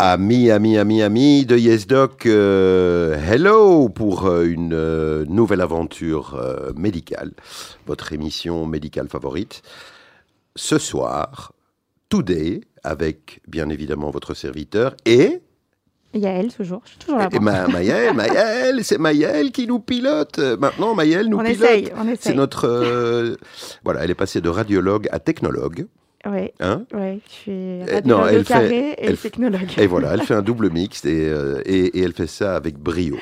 Amis, amis, amis, amis de YesDoc, euh, hello pour euh, une euh, nouvelle aventure euh, médicale, votre émission médicale favorite. Ce soir, Today, avec bien évidemment votre serviteur et... Yael, toujours. Je suis toujours là. et Ma, Maëlle, Maëlle, c'est Maëlle qui nous pilote. Maintenant, Maëlle nous on pilote. essaye, on C'est essaye. notre... euh, voilà, elle est passée de radiologue à technologue. Oui, Hein oui, je suis Eh, non, elle carré fait- et elle technologue. Et voilà, elle fait un double mixte et, euh, et- et elle fait ça avec brio.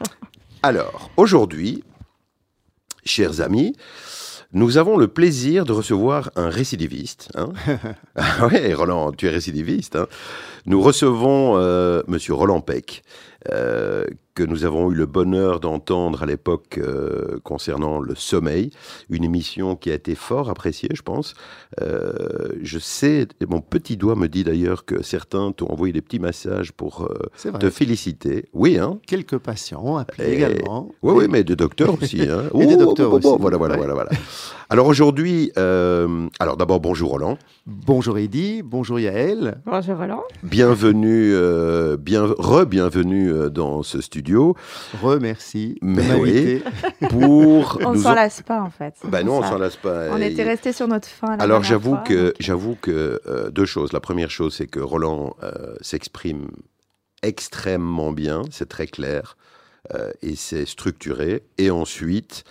Alors, aujourd'hui, chers amis, nous avons le plaisir de recevoir un récidiviste. hein. ah ouais, Roland, tu es récidiviste. hein. Nous recevons euh, Monsieur Roland Peck, euh, que nous avons eu le bonheur d'entendre à l'époque euh, concernant le sommeil, une émission qui a été fort appréciée, je pense. Euh, je sais, mon petit doigt me dit d'ailleurs que certains t'ont envoyé des petits massages pour euh, te féliciter. Oui, hein Quelques patients appelés Et- également. oui, oui, mais des docteurs aussi. Hein. Et des Oh, docteurs bon, bon, aussi. Voilà, voilà, voilà, voilà. Alors aujourd'hui, euh, alors d'abord bonjour Roland, Bonjour Eddy, bonjour Yael. Bonjour Roland. bienvenue, euh, bien, re-bienvenue dans ce studio Remercie Mais m'inviter. pour. On ne s'en en- lasse pas en fait. Bah non, on s'en lasse pas. On Et- était resté sur notre fin. la Alors j'avoue que j'avoue que euh, deux choses. La première chose, c'est que Roland euh, s'exprime extrêmement bien, c'est très clair euh, et c'est structuré. Et ensuite,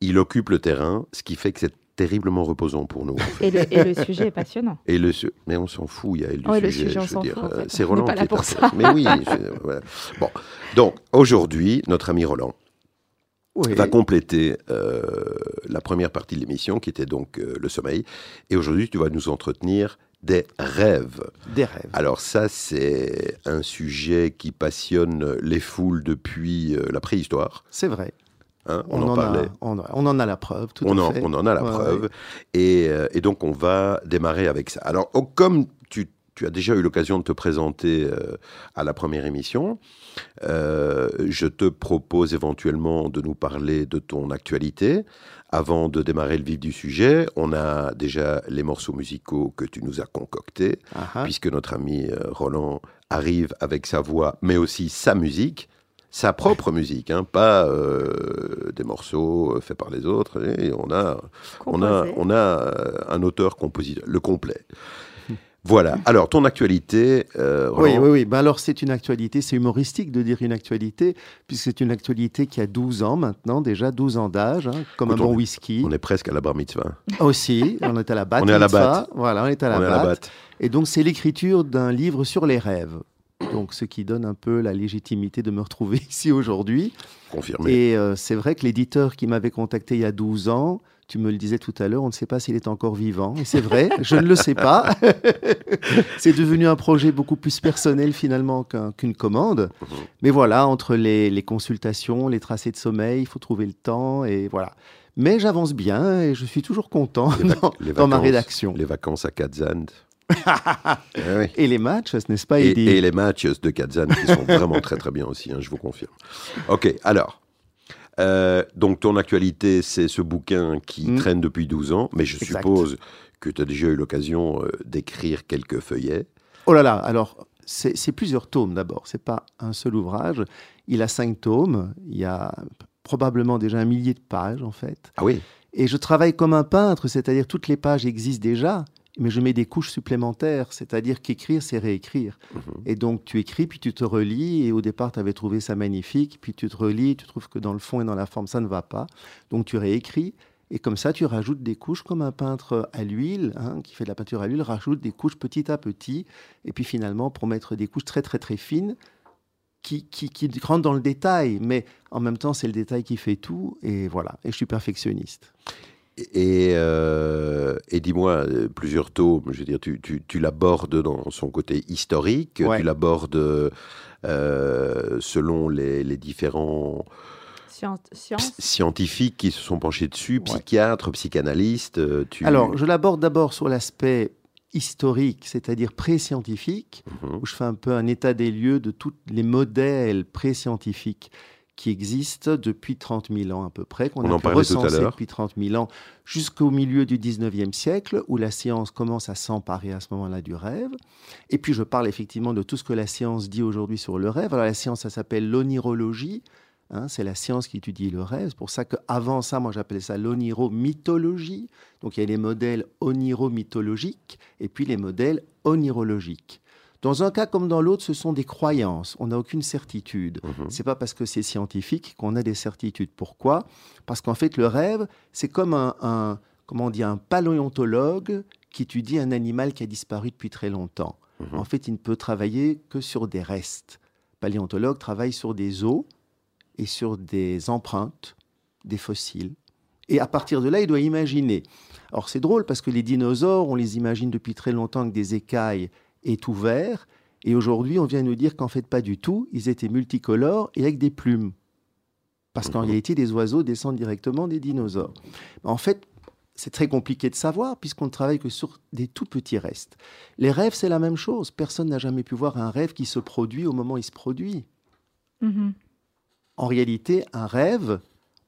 il occupe le terrain, ce qui fait que c'est terriblement reposant pour nous. en fait. Et le, et le sujet est passionnant. Et le su- mais on s'en fout, il y a du Ouais, le sujet, sujet, on je veux s'en dire, fout, en fait. c'est Roland qui là est pour ça. Mais oui, je- voilà. Bon, donc aujourd'hui, notre ami Roland Oui. va compléter euh, la première partie de l'émission, qui était donc euh, le sommeil. Et aujourd'hui, tu vas nous entretenir des rêves. Des rêves. Alors ça, c'est un sujet qui passionne les foules depuis euh, la préhistoire. C'est vrai. Hein, on, On, en a, parlait. on, a- on en a la preuve, tout On à en, fait. on en a la Ouais, preuve. ouais. Et, euh, et donc, on va démarrer avec ça. Alors, oh, comme tu, tu as déjà eu l'occasion de te présenter euh, à la première émission, euh, je te propose éventuellement de nous parler de ton actualité. Avant de démarrer le vif du sujet, on a déjà les morceaux musicaux que tu nous as concoctés, Ah, ah. puisque notre ami Roland arrive avec sa voix, mais aussi sa musique. Sa propre musique, hein, pas euh, des morceaux euh, faits par les autres. Et on a on a, on a euh, un auteur-compositeur, le complet. Voilà. Alors, ton actualité, euh, Oui, Roland oui, oui. Ben alors, c'est une actualité, c'est humoristique de dire une actualité, puisque c'est une actualité qui a 12 ans maintenant, déjà 12 ans d'âge, hein, comme Écoute, un bon on- whisky. on est presque à la bar mitzvah. Aussi, on est à la batte. On est à la batte. Voilà, on est à la on est à batte. la batte. Et donc, c'est l'écriture d'un livre sur les rêves. Donc, ce qui donne un peu la légitimité de me retrouver ici aujourd'hui. Confirmé. Et euh, c'est vrai que l'éditeur qui m'avait contacté il y a 12 ans, tu me le disais tout à l'heure, on ne sait pas s'il est encore vivant. Et c'est vrai, je ne le sais pas. c'est devenu un projet beaucoup plus personnel finalement qu'un- qu'une commande. Mhm. Mais voilà, entre les, les consultations, les tracés de sommeil, il faut trouver le temps et voilà. Mais j'avance bien et je suis toujours content Les vac- dans, les dans ma vacances- rédaction. Les vacances à Kazan. Eh oui. Et les matchs, ce n'est pas Et, Eddy et les matchs de Kazan qui sont vraiment très très bien aussi, hein, je vous confirme. Ok, alors. euh, donc ton actualité, c'est ce bouquin qui Mm. traîne depuis 12 ans, mais je Exact. suppose que tu as déjà eu l'occasion euh, d'écrire quelques feuillets. Oh là là, alors c'est c'est plusieurs tomes d'abord, c'est pas un seul ouvrage. Il a cinq tomes, il y a probablement déjà un millier de pages en fait. Ah oui Et je travaille comme un peintre, c'est-à-dire toutes les pages existent déjà, mais je mets des couches supplémentaires, c'est-à-dire qu'écrire, c'est réécrire. Mhm. Et donc tu écris, puis tu te relis, et au départ tu avais trouvé ça magnifique, puis tu te relis, tu trouves que dans le fond et dans la forme ça ne va pas, donc tu réécris. Et comme ça, tu rajoutes des couches comme un peintre à l'huile, hein, qui fait de la peinture à l'huile, rajoute des couches petit à petit. Et puis finalement, pour mettre des couches très très très fines, qui, qui, qui rentrent dans le détail. Mais en même temps, c'est le détail qui fait tout. Et voilà. Et je suis perfectionniste. Et, euh, et dis-moi, euh, plusieurs tomes, je veux dire, tu, tu, tu l'abordes dans son côté historique, Ouais. tu l'abordes euh, selon les, les différents scientifiques qui se sont penchés dessus, Ouais. psychiatres, psychanalystes. Tu... Alors, je l'aborde d'abord sur l'aspect historique, c'est-à-dire pré-scientifique, Mhm. où je fais un peu un état des lieux de tous les modèles pré-scientifiques qui existe depuis 30 000 ans à peu près, qu'on On a pu recenser depuis 30 000 ans jusqu'au milieu du 19e siècle, où la science commence à s'emparer à ce moment-là du rêve. Et puis je parle effectivement de tout ce que la science dit aujourd'hui sur le rêve. Alors la science, ça s'appelle l'onirologie. hein, c'est la science qui étudie le rêve. C'est pour ça qu'avant ça, moi j'appelais ça l'oniromythologie. Donc il y a les modèles oniromythologiques et puis les modèles onirologiques. Dans un cas comme dans l'autre, ce sont des croyances. On n'a aucune certitude. Mhm. C'est pas parce que c'est scientifique qu'on a des certitudes. Pourquoi? Parce qu'en fait, le rêve, c'est comme un, un- comment on dit, un paléontologue qui étudie un animal qui a disparu depuis très longtemps. Mhm. En fait, il ne peut travailler que sur des restes. Paléontologue travaille sur des os et sur des empreintes, des fossiles. Et à partir de là, il doit imaginer. Alors c'est drôle parce que les dinosaures, on les imagine depuis très longtemps avec des écailles et tout vert. Et aujourd'hui, on vient nous dire qu'en fait, pas du tout. Ils étaient multicolores et avec des plumes. Parce qu'en Mhm. réalité, les oiseaux descendent directement des dinosaures. En fait, c'est très compliqué de savoir puisqu'on ne travaille que sur des tout petits restes. Les rêves, c'est la même chose. Personne n'a jamais pu voir un rêve qui se produit au moment où il se produit. Mhm. En réalité, un rêve,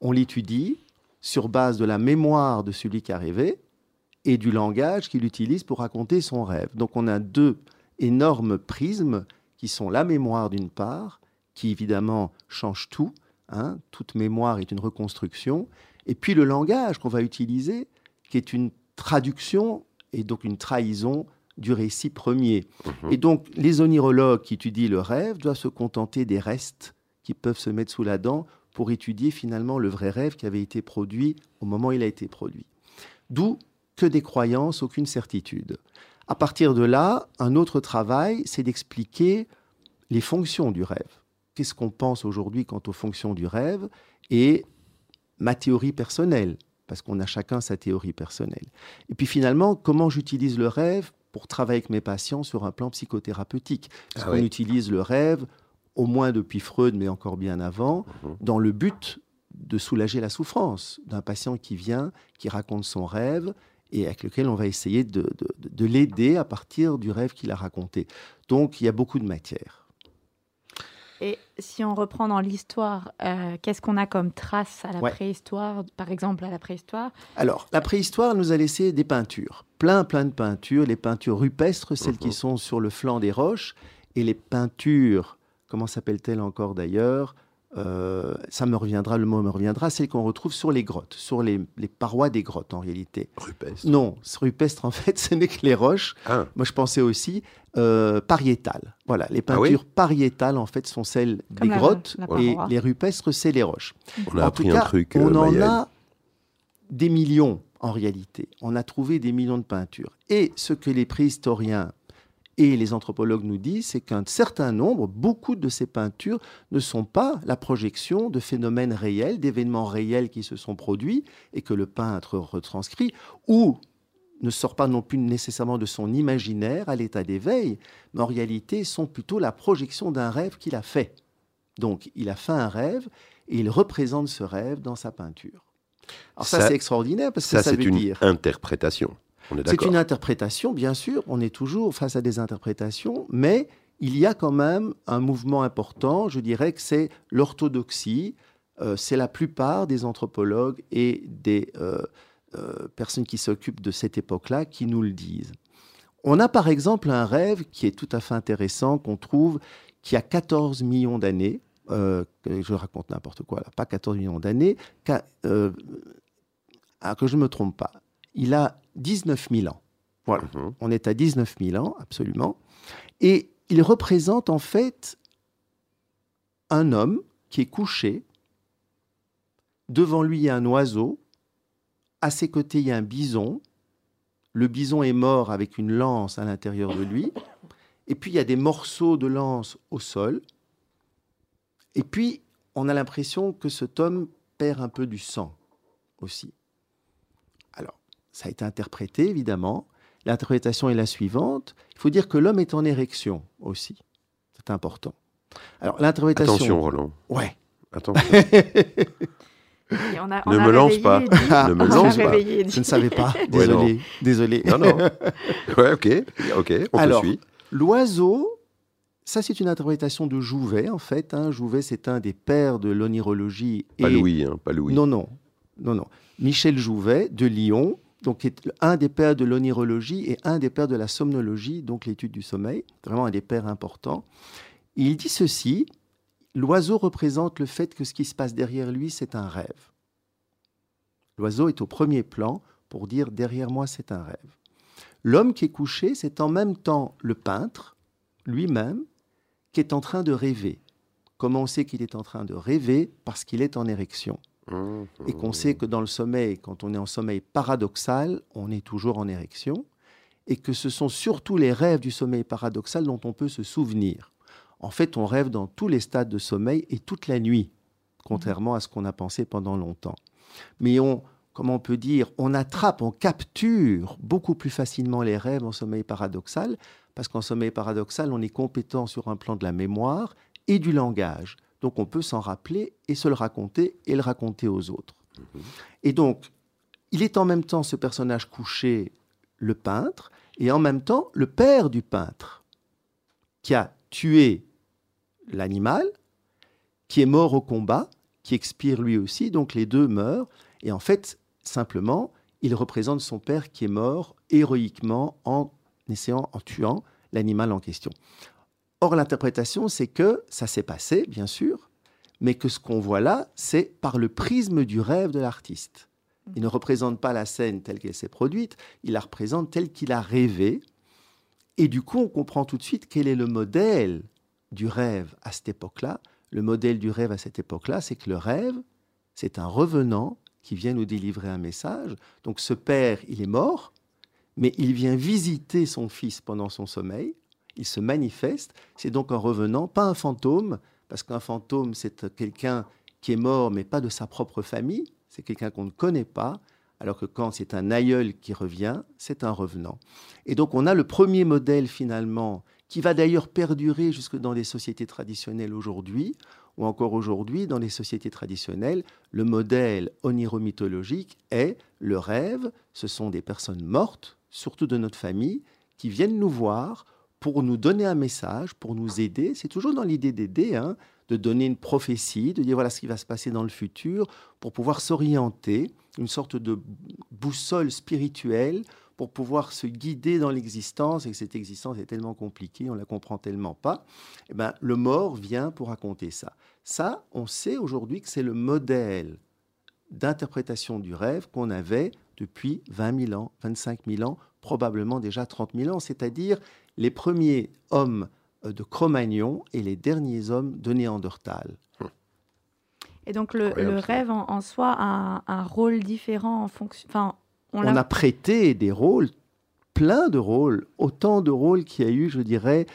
on l'étudie sur base de la mémoire de celui qui a rêvé et du langage qu'il utilise pour raconter son rêve. Donc on a deux énormes prismes qui sont la mémoire d'une part, qui évidemment change tout. hein. Toute mémoire est une reconstruction. Et puis le langage qu'on va utiliser, qui est une traduction et donc une trahison du récit premier. Mhm. Et donc, les onirologues qui étudient le rêve doivent se contenter des restes qui peuvent se mettre sous la dent pour étudier finalement le vrai rêve qui avait été produit au moment où il a été produit. D'où que des croyances, aucune certitude. À partir de là, un autre travail, c'est d'expliquer les fonctions du rêve. Qu'est-ce qu'on pense aujourd'hui quant aux fonctions du rêve et ma théorie personnelle, parce qu'on a chacun sa théorie personnelle. Et puis finalement, comment j'utilise le rêve pour travailler avec mes patients sur un plan psychothérapeutique? Parce Ah qu'on oui. utilise le rêve, au moins depuis Freud, mais encore bien avant, Mhm. dans le but de soulager la souffrance d'un patient qui vient, qui raconte son rêve et avec lequel on va essayer de, de- de- de l'aider à partir du rêve qu'il a raconté. Donc il y a beaucoup de matière. Et si on reprend dans l'histoire, euh, qu'est-ce qu'on a comme trace à la Ouais. préhistoire, par exemple à la préhistoire? Alors, la préhistoire nous a laissé des peintures, plein, plein de peintures, les peintures rupestres, celles Mhm. qui sont sur le flanc des roches, et les peintures, comment s'appellent-elles encore d'ailleurs? Euh, Ça me reviendra, le mot me reviendra, celles qu'on retrouve sur les grottes, sur les, les parois des grottes en réalité. Rupestre. Non, ce rupestre en fait, ce n'est que les roches. Ah, Moi, je pensais aussi euh, pariétales. Voilà, les Ah oui peintures pariétales en fait sont celles Comme des la- grottes, la et paroi. les rupestres, c'est les roches. on a En appris tout cas, un truc, on euh, en Maëlle. a des millions en réalité. On a trouvé des millions de peintures. Et ce que les préhistoriens et les anthropologues nous disent, c'est qu'un certain nombre, beaucoup de ces peintures ne sont pas la projection de phénomènes réels, d'événements réels qui se sont produits et que le peintre retranscrit, ou ne sort pas non plus nécessairement de son imaginaire à l'état d'éveil, mais en réalité sont plutôt la projection d'un rêve qu'il a fait. Donc il a fait un rêve et il représente ce rêve dans sa peinture. Alors ça, Ça- c'est extraordinaire parce que Ça, ça, c'est veut une dire... interprétation. C'est une interprétation, bien sûr, on est toujours face à des interprétations, mais il y a quand même un mouvement important, je dirais que c'est l'orthodoxie, Euh, c'est la plupart des anthropologues et des euh, euh, personnes qui s'occupent de cette époque-là qui nous le disent. On a par exemple un rêve qui est tout à fait intéressant, qu'on trouve qui a 14 millions d'années, je raconte n'importe quoi, là, pas 14 millions d'années, ah, que je ne me trompe pas, il a 19 000 ans. Voilà. Mhm. On est à 19 000 ans, absolument. Et il représente en fait un homme qui est couché. Devant lui, il y a un oiseau. À ses côtés, il y a un bison. Le bison est mort avec une lance à l'intérieur de lui. Et puis, il y a des morceaux de lance au sol. Et puis, on a l'impression que cet homme perd un peu du sang aussi. Ça a été interprété, évidemment. L'interprétation est la suivante. Il faut dire que l'homme est en érection aussi. C'est important. Alors, l'interprétation. Attention, Roland. Ouais. Attention. On a- on Ne a me lance pas. Ne me lance pas. Je ne savais pas. Ouais, non. Désolé. Désolé. non, non. Ouais, ok. Ok, on Alors, te suit. L'oiseau, Ça, c'est une interprétation de Jouvet, en fait. Hein. Jouvet, c'est un des pères de l'onirologie. Pas Louis, hein, pas Louis. Non, non, non, non. Michel Jouvet, de Lyon, donc un des pères de l'onirologie et un des pères de la somnologie, donc l'étude du sommeil, vraiment un des pères importants. Il dit ceci, l'oiseau représente le fait que ce qui se passe derrière lui, c'est un rêve. L'oiseau est au premier plan pour dire derrière moi, c'est un rêve. L'homme qui est couché, c'est en même temps le peintre, lui-même, qui est en train de rêver. Comment on sait qu'il est en train de rêver? Parce qu'il est en érection. Et qu'on sait que dans le sommeil, quand on est en sommeil paradoxal, on est toujours en érection. Et que ce sont surtout les rêves du sommeil paradoxal dont on peut se souvenir. En fait, on rêve dans tous les stades de sommeil et toute la nuit, contrairement à ce qu'on a pensé pendant longtemps. Mais on, comment on peut dire, on attrape, on capture beaucoup plus facilement les rêves en sommeil paradoxal, parce qu'en sommeil paradoxal, on est compétent sur un plan de la mémoire et du langage. Donc on peut s'en rappeler et se le raconter et le raconter aux autres. Mhm. Et donc, il est en même temps ce personnage couché, le peintre, et en même temps le père du peintre, qui a tué l'animal, qui est mort au combat, qui expire lui aussi, donc les deux meurent, et en fait, Simplement, il représente son père qui est mort héroïquement en essayant, en tuant l'animal en question. Or, l'interprétation, c'est que ça s'est passé, bien sûr, mais que ce qu'on voit là, c'est par le prisme du rêve de l'artiste. Il ne représente pas la scène telle qu'elle s'est produite, il la représente telle qu'il a rêvé. Et du coup, on comprend tout de suite quel est le modèle du rêve à cette époque-là. Le modèle du rêve à cette époque-là, c'est que le rêve, c'est un revenant qui vient nous délivrer un message. Donc ce père, il est mort, mais il vient visiter son fils pendant son sommeil. Il se manifeste. C'est donc un revenant, pas un fantôme, parce qu'un fantôme, c'est quelqu'un qui est mort, mais pas de sa propre famille. C'est quelqu'un qu'on ne connaît pas. Alors que quand c'est un aïeul qui revient, c'est un revenant. Et donc on a le premier modèle finalement, qui va d'ailleurs perdurer jusque dans les sociétés traditionnelles aujourd'hui, ou encore aujourd'hui, dans les sociétés traditionnelles, le modèle oniromythologique est le rêve. Ce sont des personnes mortes, surtout de notre famille, qui viennent nous voir pour nous donner un message, pour nous aider. C'est toujours dans l'idée d'aider, hein, de donner une prophétie, de dire voilà ce qui va se passer dans le futur, pour pouvoir s'orienter, une sorte de boussole spirituelle pour pouvoir se guider dans l'existence, et cette existence est tellement compliquée, on la comprend tellement pas, eh ben, le mort vient pour raconter ça. Ça, on sait aujourd'hui que c'est le modèle d'interprétation du rêve qu'on avait depuis 20 000 ans, 25 000 ans, probablement déjà 30 000 ans, c'est-à-dire les premiers hommes euh, de Cro-Magnon et les derniers hommes de Néandertal. Et donc le, rêve en, soi a un, rôle différent en fonction. Enfin, on, a prêté des rôles, plein de rôles, autant de rôles qu'il y a eu, je dirais,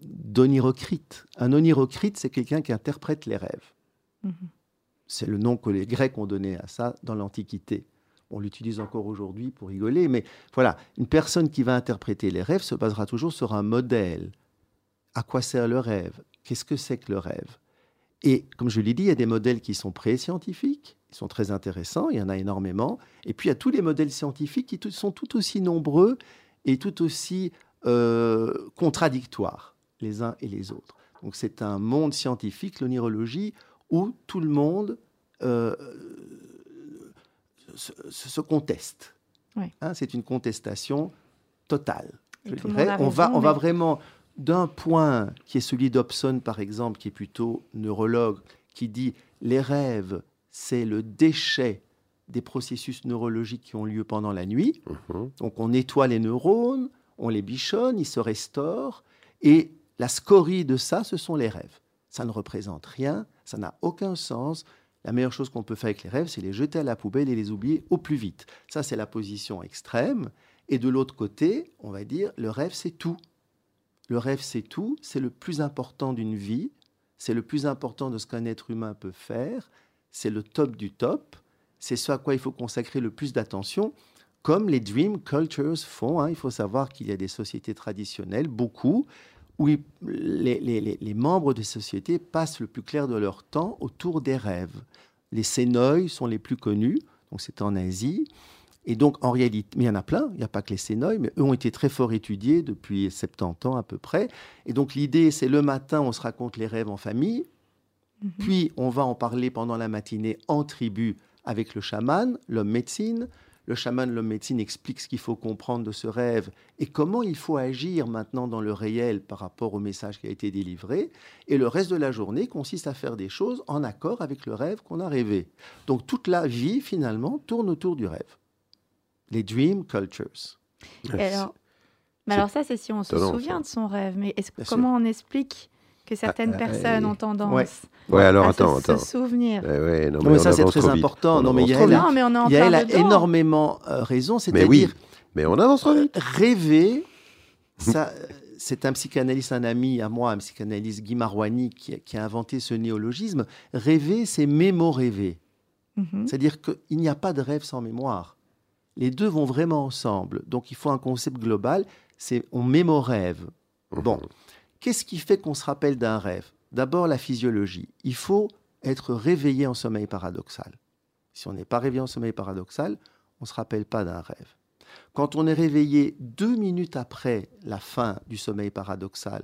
d'onirocrite. Un onirocrite, c'est quelqu'un qui interprète les rêves. Mhm. C'est le nom que les Grecs ont donné à ça dans l'Antiquité. On l'utilise encore aujourd'hui pour rigoler, mais voilà, une personne qui va interpréter les rêves se basera toujours sur un modèle. À quoi sert le rêve? Qu'est-ce que c'est que le rêve? Et comme je l'ai dit, il y a des modèles qui sont pré-scientifiques, ils sont très intéressants, il y en a énormément. Et puis il y a tous les modèles scientifiques qui sont tout aussi nombreux et tout aussi euh, contradictoires les uns et les autres. Donc c'est un monde scientifique, l'onirologie, où tout le monde euh, se, conteste. Hein, c'est une contestation totale. Je dirais. On, va, on va vraiment d'un point qui est celui d'Obson, par exemple, qui est plutôt neurologue, qui dit les rêves, c'est le déchet des processus neurologiques qui ont lieu pendant la nuit. Mhm. Donc on nettoie les neurones, on les bichonne, ils se restaurent, et la scorie de ça, ce sont les rêves. Ça ne représente rien, ça n'a aucun sens. La meilleure chose qu'on peut faire avec les rêves, c'est les jeter à la poubelle et les oublier au plus vite. Ça, c'est la position extrême. Et de l'autre côté, on va dire, le rêve, c'est tout. Le rêve, c'est tout. C'est le plus important d'une vie. C'est le plus important de ce qu'un être humain peut faire. C'est le top du top. C'est ce à quoi il faut consacrer le plus d'attention, comme les dream cultures font. Hein. Il faut savoir qu'il y a des sociétés traditionnelles, beaucoup, où les, membres des sociétés passent le plus clair de leur temps autour des rêves. Les Sénoïs sont les plus connus, donc c'est en Asie. Et donc, en réalité, mais il y en a plein, il n'y a pas que les sénoïs, mais eux ont été très fort étudiés depuis 70 ans à peu près. Et donc, l'idée, c'est le matin, on se raconte les rêves en famille, Mhm. puis on va en parler pendant la matinée en tribu avec le chaman, l'homme médecine. Le chaman, l'homme médecine explique ce qu'il faut comprendre de ce rêve et comment il faut agir maintenant dans le réel par rapport au message qui a été délivré. Et le reste de la journée consiste à faire des choses en accord avec le rêve qu'on a rêvé. Donc toute la vie, finalement, tourne autour du rêve. Les dream cultures. Alors, mais alors ça, c'est si on se souvient ça. de son rêve. Mais est-ce, comment on explique que certaines euh, personnes euh, ont tendance ouais. Ouais, alors à attends, se, se attends. souvenir ouais, non, Non, mais ça, c'est très important. On Non, mais avance il y a trop la- vite. Non, mais on en Yael a dedans. énormément euh, raison, Mais c'est-à-dire oui, mais on avance trop vite. rêver, ça, euh, c'est un psychanalyste, un ami à moi, un psychanalyste Guy Marouani, qui, a- qui a inventé ce néologisme. Rêver, c'est mémo-rêver. Mhm. C'est-à-dire qu'il n'y a pas de rêve sans mémoire. Les deux vont vraiment ensemble. Donc il faut un concept global, c'est on mémorève. Bon, qu'est-ce qui fait qu'on se rappelle d'un rêve? D'abord la physiologie. Il faut être réveillé en sommeil paradoxal. Si on n'est pas réveillé en sommeil paradoxal, on ne se rappelle pas d'un rêve. Quand on est réveillé deux minutes après la fin du sommeil paradoxal,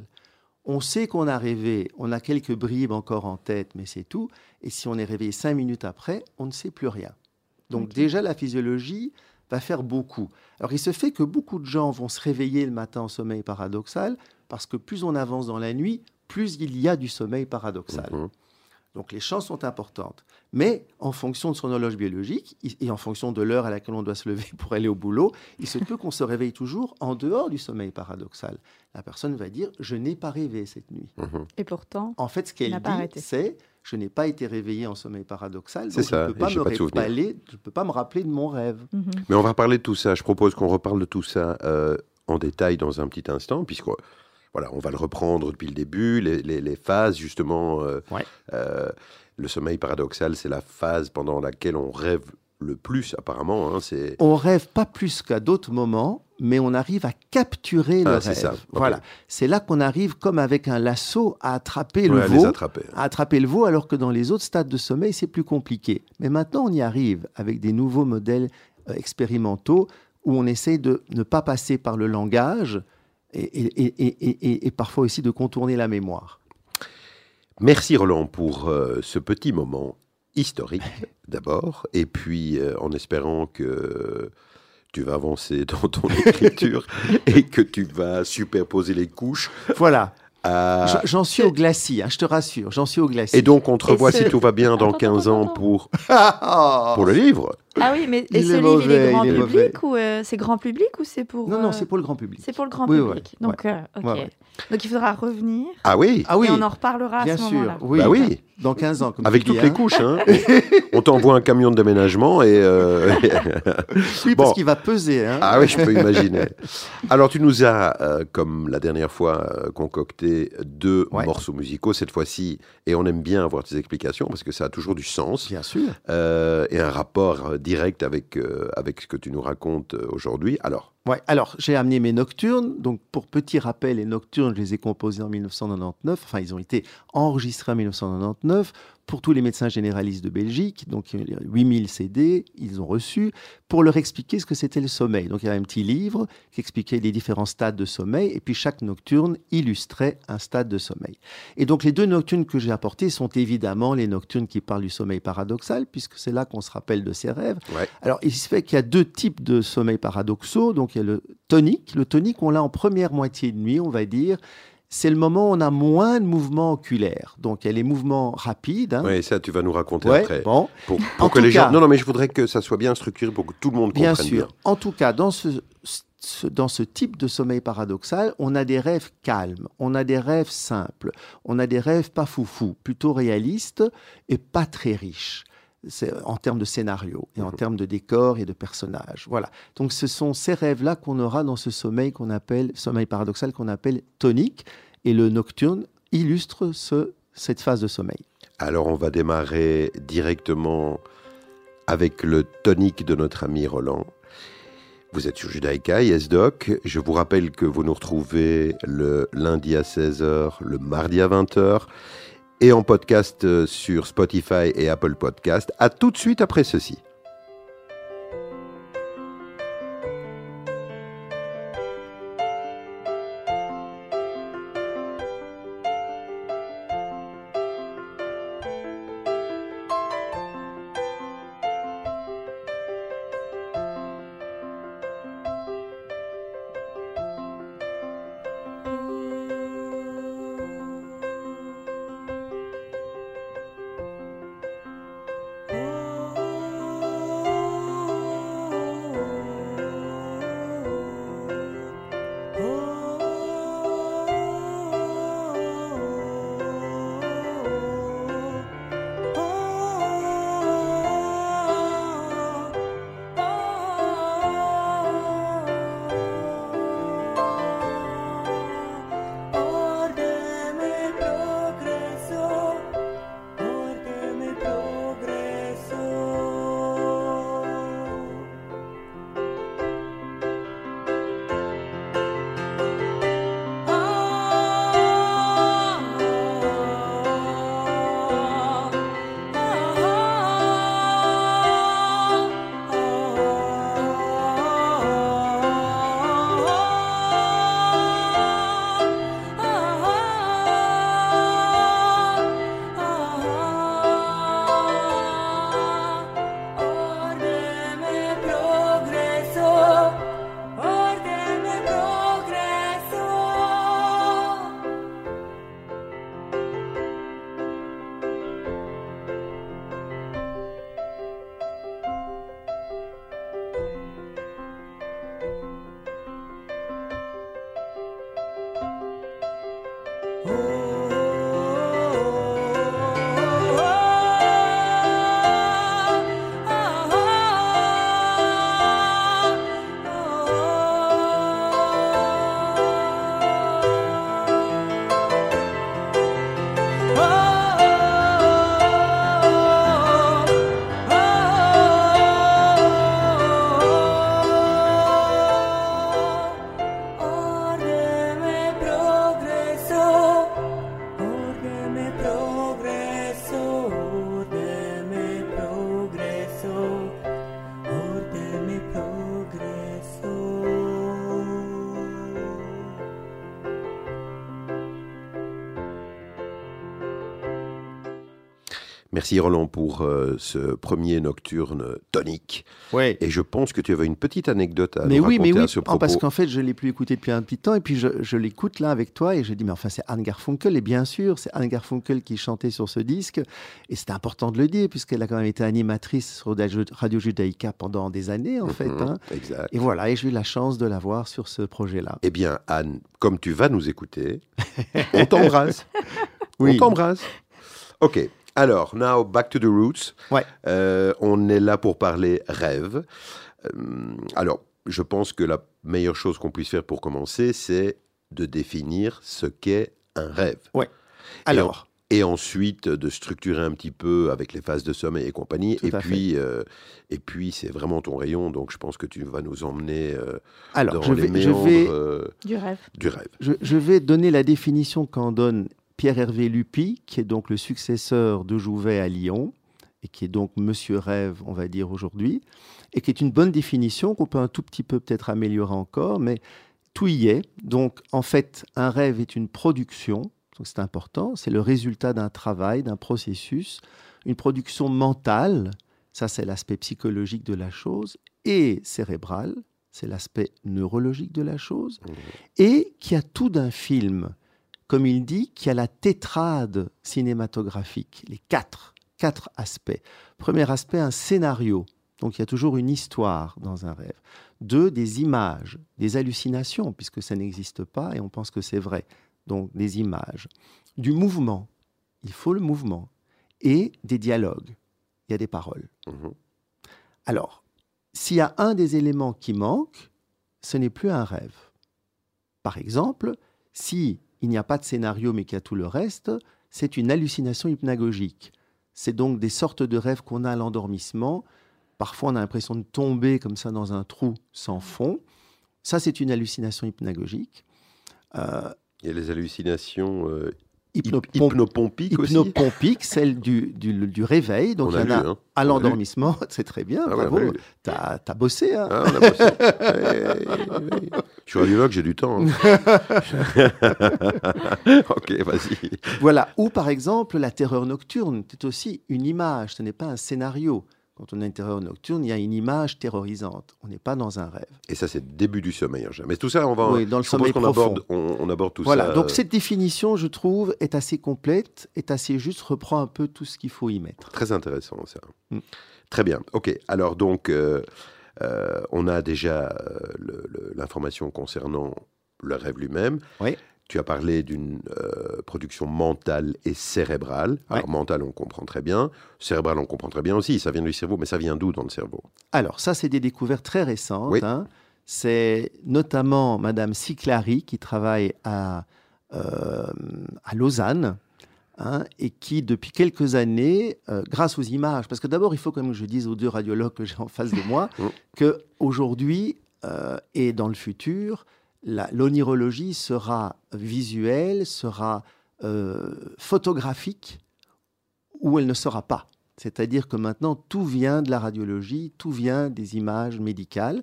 on sait qu'on a rêvé, on a quelques bribes encore en tête, mais c'est tout. Et si on est réveillé cinq minutes après, on ne sait plus rien. Donc déjà, la physiologie va faire beaucoup. Alors il se fait que beaucoup de gens vont se réveiller le matin en sommeil paradoxal, parce que plus on avance dans la nuit, plus il y a du sommeil paradoxal. Mhm. Donc les chances sont importantes. Mais en fonction de son horloge biologique et en fonction de l'heure à laquelle on doit se lever pour aller au boulot, il se peut qu'on se réveille toujours en dehors du sommeil paradoxal. La personne va dire Je n'ai pas rêvé cette nuit. Mhm. Et pourtant, En fait, ce qu'elle dit, c'est Je n'ai pas été réveillé en sommeil paradoxal, C'est donc ça, je ne peux et pas j'ai me pas de souvenir. rappeler- je peux pas me rappeler de mon rêve. mhm. Mais on va parler de tout ça. Je propose qu'on reparle de tout ça euh, en détail dans un petit instant, puisque voilà, on va le reprendre depuis le début, les, les- les phases justement. euh, Ouais. euh, le sommeil paradoxal, c'est la phase pendant laquelle on rêve le plus, apparemment. hein, c'est On rêve pas plus qu'à d'autres moments, mais on arrive à capturer le Ah, rêve. c'est ça. Voilà. C'est là qu'on arrive, comme avec un lasso, à attraper Ouais, le veau. attraper. à attraper le veau, alors que dans les autres stades de sommeil, c'est plus compliqué. Mais maintenant, on y arrive avec des nouveaux modèles euh, expérimentaux où on essaie de ne pas passer par le langage et, et- et- et- et- et parfois aussi de contourner la mémoire. Merci Roland pour euh, ce petit moment historique d'abord, et puis euh, en espérant que tu vas avancer dans ton écriture et que tu vas superposer les couches. Voilà, à- J'en- suis au glacis, hein, je te rassure, j'en suis au glacis. Et donc on te revoit ce- si tout va bien dans Attends, 15 attends, ans pour, Ah pour le livre. Ah oui, mais et Il ce est livre, il est grand il est public ou euh, c'est grand public ou c'est pour Non, non, euh, c'est pour le grand public. c'est pour le grand Oui, public. ouais, Donc, euh, ok. Ouais, ouais. Donc il faudra revenir Ah oui, Ah oui, et on en reparlera bien à ce sûr. moment-là. Oui, Bah oui. Dans 15 ans, comme avec dis, toutes les hein. couches. hein. on t'envoie un camion de déménagement et... euh, Oui, Bon. parce qu'il va peser. hein. Ah oui, je peux imaginer. Alors, tu nous as, euh, comme la dernière fois, euh, concocté deux Ouais. morceaux musicaux cette fois-ci, et on aime bien avoir tes explications parce que ça a toujours du sens Bien sûr. euh, et un rapport euh, direct avec, euh, avec ce que tu nous racontes euh, aujourd'hui. Alors, Ouais, alors j'ai amené mes nocturnes. Donc pour petit rappel, les nocturnes, je les ai composés en 1999. Enfin, ils ont été enregistrés en 1999 pour tous les médecins généralistes de Belgique. Donc il y a 8000 CD, ils ont reçu pour leur expliquer ce que c'était le sommeil. Donc il y a un petit livre qui expliquait les différents stades de sommeil et puis chaque nocturne illustrait un stade de sommeil. Et donc les deux nocturnes que j'ai apportées sont évidemment les nocturnes qui parlent du sommeil paradoxal puisque c'est là qu'on se rappelle de ses rêves. Ouais. Alors il se fait qu'il y a deux types de sommeil paradoxaux. Donc il y a le tonique. Le tonique, on l'a en première moitié de nuit, on va dire. C'est le moment où on a moins de mouvements oculaires. Donc il y a les mouvements rapides. hein. ouais, ça, tu vas nous raconter Ouais, après. bon, Pour, pour En que tout les cas- gens. Non, non, mais je voudrais que ça soit bien structuré pour que tout le monde bien comprenne sûr. bien. En tout cas, dans ce, ce- dans ce type de sommeil paradoxal, on a des rêves calmes, on a des rêves simples, on a des rêves pas foufou, plutôt réalistes et pas très riches. C'est en termes de scénario et en termes de décor et de personnages. Voilà. Donc ce sont ces rêves-là qu'on aura dans ce sommeil qu'on appelle sommeil paradoxal qu'on appelle tonique et le nocturne illustre ce, cette phase de sommeil. Alors, on va démarrer directement avec le tonique de notre ami Roland. Vous êtes sur Judaïka, YesDoc. Je vous rappelle que vous nous retrouvez le lundi à 16h, le mardi à 20h, et en podcast euh, sur Spotify et Apple Podcast. À tout de suite après ceci. Merci Roland pour euh, ce premier nocturne tonique. Ouais. Et je pense que tu avais une petite anecdote à mais nous oui, raconter mais oui, à ce parce qu'en fait, je ne l'ai plus écouté depuis un petit temps, et puis je, je l'écoute là avec toi, et je dis, mais enfin, c'est Anne Garfunkel, et bien sûr, c'est Anne Garfunkel qui chantait sur ce disque, et c'est important de le dire, puisqu'elle a quand même été animatrice sur Radio Radio Judaïka pendant des années, en fait. Mhm, hein. Exact. Et voilà, et j'ai eu la chance de la voir sur ce projet-là. Eh bien, Anne, comme tu vas nous écouter, on t'embrasse. Oui. On t'embrasse. OK. Alors, now back to the roots. Ouais. Euh, on est là pour parler rêve. Euh, alors, je pense que la meilleure chose qu'on puisse faire pour commencer, c'est de définir ce qu'est un rêve. Alors, Et ensuite de structurer un petit peu avec les phases de sommeil et compagnie. Tout et, à puis, euh, et puis, c'est vraiment ton rayon, donc je pense que tu vas nous emmener euh, alors dans je, les vais, je, méandres vais, euh, Du rêve. du rêve. je, je vais donner la définition qu'en donne Pierre-Hervé Lupi, qui est donc le successeur de Jouvet à Lyon, et qui est donc Monsieur Rêve, on va dire aujourd'hui, et qui est une bonne définition qu'on peut un tout petit peu peut-être améliorer encore, mais tout y est. Donc, en fait, un rêve est une production, donc c'est important, c'est le résultat d'un travail, d'un processus, une production mentale, ça c'est l'aspect psychologique de la chose, et cérébrale, c'est l'aspect neurologique de la chose, Mhm. et qui a tout d'un film, comme il dit, qui a la tétrade cinématographique, les quatre, quatre aspects. Premier aspect, un scénario. Donc il y a toujours une histoire dans un rêve. Deux, des images, des hallucinations, puisque ça n'existe pas et on pense que c'est vrai. Donc des images. Du mouvement. Il faut le mouvement. Et des dialogues. Il y a des paroles. Mhm. Alors, s'il y a un des éléments qui manque, ce n'est plus un rêve. Par exemple, si il n'y a pas de scénario mais qu'il y a tout le reste, c'est une hallucination hypnagogique. C'est donc des sortes de rêves qu'on a à l'endormissement. Parfois, on a l'impression de tomber comme ça dans un trou sans fond. Ça, c'est une hallucination hypnagogique. Euh, Il y a les hallucinations euh, hypnopomp- hypnopompiques aussi. hypnopompique, celle du, du- du réveil. Donc, On il a y en vu, a hein. à a l'endormissement. C'est très bien, Ah bravo. a. T'as as bossé, hein Ah, on a bossé. Ouais, ouais. Je suis radiologue, j'ai du temps. hein. ok, vas-y. Voilà. Ou par exemple, la terreur nocturne, c'est aussi une image, ce n'est pas un scénario. Quand on a une terreur nocturne, il y a une image terrorisante. On n'est pas dans un rêve. Et ça, c'est le début du sommeil. général. Mais tout ça, on va. Oui, dans le je sommeil qu'on aborde, on, on aborde tout voilà. ça. Donc euh, cette définition, je trouve, est assez complète, est assez juste, reprend un peu tout ce qu'il faut y mettre. Très intéressant, ça. Mm. Très bien. OK. Alors, donc, euh, euh, on a déjà euh, l'information concernant le rêve lui-même. Oui. Tu as parlé d'une euh, production mentale et cérébrale. Ouais. Alors, mentale, on comprend très bien. Cérébrale, on comprend très bien aussi. Ça vient du cerveau, mais ça vient d'où dans le cerveau? Alors ça, c'est des découvertes très récentes. Oui. hein. C'est notamment Madame Ciclari qui travaille à, euh, à Lausanne. hein, et qui, depuis quelques années, euh, grâce aux images, parce que d'abord, il faut quand même que je dise aux deux radiologues que j'ai en face de moi, que aujourd'hui euh, et dans le futur, l'onirologie sera visuelle, sera euh, photographique, ou elle ne sera pas. C'est-à-dire que maintenant, tout vient de la radiologie, tout vient des images médicales.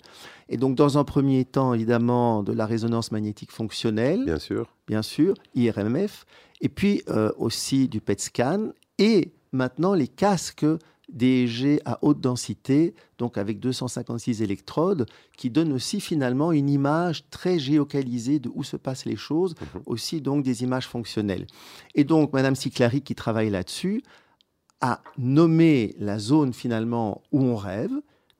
Et donc, dans un premier temps, évidemment, de la résonance magnétique fonctionnelle, Bien sûr. bien sûr, IRMF, et puis euh, aussi du PET scan, et maintenant les casques DEG à haute densité, donc avec 256 électrodes, qui donnent aussi finalement une image très géocalisée de où se passent les choses, Mhm. aussi donc des images fonctionnelles. Et donc Madame Ciclari, qui travaille là-dessus, a nommé la zone finalement où on rêve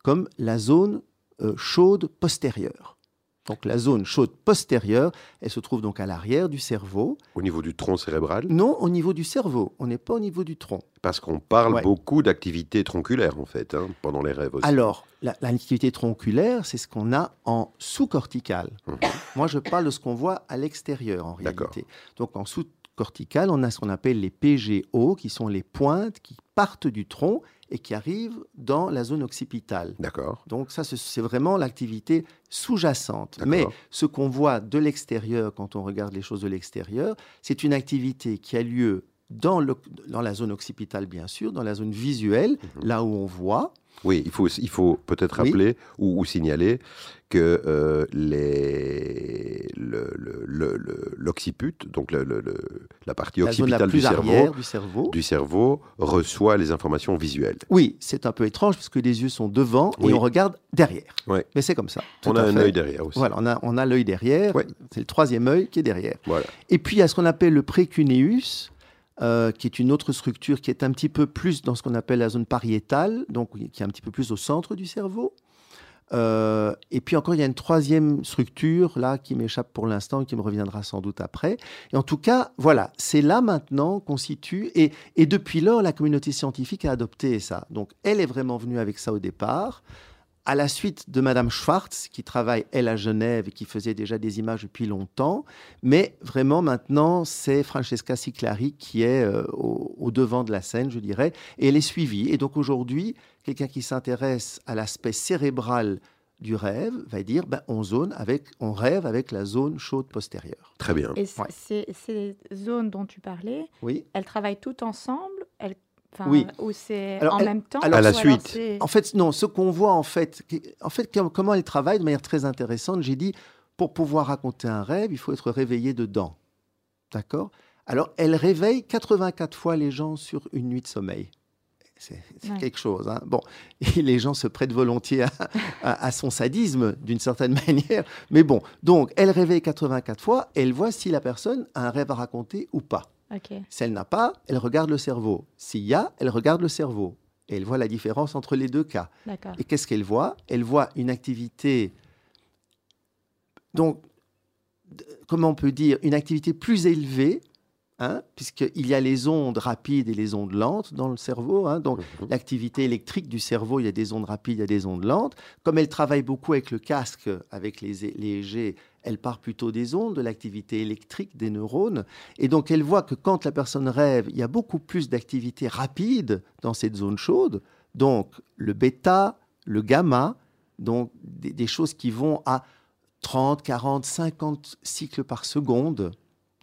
comme la zone euh, chaude postérieure. Donc la zone chaude postérieure, elle se trouve donc à l'arrière du cerveau. Au niveau du tronc cérébral Non, au niveau du cerveau. On n'est pas au niveau du tronc. Parce qu'on parle Ouais. beaucoup d'activité tronculaire, en fait, hein, pendant les rêves aussi. Alors, la- l'activité tronculaire, c'est ce qu'on a en sous-cortical. Mhm. Moi, je parle de ce qu'on voit à l'extérieur en réalité. Donc en sous-cortical, on a ce qu'on appelle les PGO, qui sont les pointes qui partent du tronc et qui arrivent dans la zone occipitale. D'accord. Donc ça, c'est- vraiment l'activité sous-jacente. Mais ce qu'on voit de l'extérieur, quand on regarde les choses de l'extérieur, c'est une activité qui a lieu dans, le- dans la zone occipitale, bien sûr, dans la zone visuelle, Mhm. là où on voit. Oui, il faut, il faut peut-être Oui. rappeler ou, ou signaler que euh, les, le- le- le- le- l'occiput, donc la partie la zone la occipitale du cerveau, du cerveau. du cerveau reçoit les informations visuelles. Oui, c'est un peu étrange parce que les yeux sont devant Oui. et on regarde derrière. Mais c'est comme ça. On a un fait. œil derrière aussi. Voilà, on a, on a l'œil derrière. C'est le troisième œil qui est derrière. Voilà. Et puis, il y a ce qu'on appelle le précuneus, euh, qui est une autre structure qui est un petit peu plus dans ce qu'on appelle la zone pariétale, donc qui est un petit peu plus au centre du cerveau. Euh, et puis encore, il y a une troisième structure là qui m'échappe pour l'instant et qui me reviendra sans doute après. Et en tout cas, voilà, c'est là maintenant qu'on situe. Et, et depuis lors, la communauté scientifique a adopté ça. Donc, elle est vraiment venue avec ça au départ. À la suite de Madame Schwartz, qui travaille, elle, à Genève et qui faisait déjà des images depuis longtemps. Mais vraiment, maintenant, c'est Francesca Ciclari qui est euh, au, au devant de la scène, je dirais, et elle est suivie. Et donc aujourd'hui, quelqu'un qui s'intéresse à l'aspect cérébral du rêve va dire ben, on, zone avec, on rêve avec la zone chaude postérieure. Très bien. Et Ouais. ces, ces zones dont tu parlais, Oui. elles travaillent toutes ensemble enfin, Oui. Ou c'est Alors, en même temps alors- À la suite. En fait, non, ce qu'on voit en fait, en fait, com- comment elle travaille de manière très intéressante, j'ai dit, pour pouvoir raconter un rêve, il faut être réveillé dedans. D'accord? Alors, elle réveille 84 fois les gens sur une nuit de sommeil. C'est c'est Ouais. quelque chose. hein. Bon, et les gens se prêtent volontiers à, à- à son sadisme, d'une certaine manière. Mais bon, donc, elle réveille 84 fois, elle voit si la personne a un rêve à raconter ou pas. Ok. Si elle n'a pas, elle regarde le cerveau. S'il y a, elle regarde le cerveau. Et elle voit la différence entre les deux cas. Et qu'est-ce qu'elle voit? Elle voit une activité, donc, comment on peut dire, une activité plus élevée, hein, puisqu'il y a les ondes rapides et les ondes lentes dans le cerveau. hein. donc, Mhm. l'activité électrique du cerveau, il y a des ondes rapides, il y a des ondes lentes. Comme elle travaille beaucoup avec le casque, avec les, les EEG, elle part plutôt des ondes, de l'activité électrique des neurones. Et donc, elle voit que quand la personne rêve, il y a beaucoup plus d'activité rapide dans cette zone chaude. Donc, le bêta, le gamma, donc des, des choses qui vont à 30, 40, 50 cycles par seconde,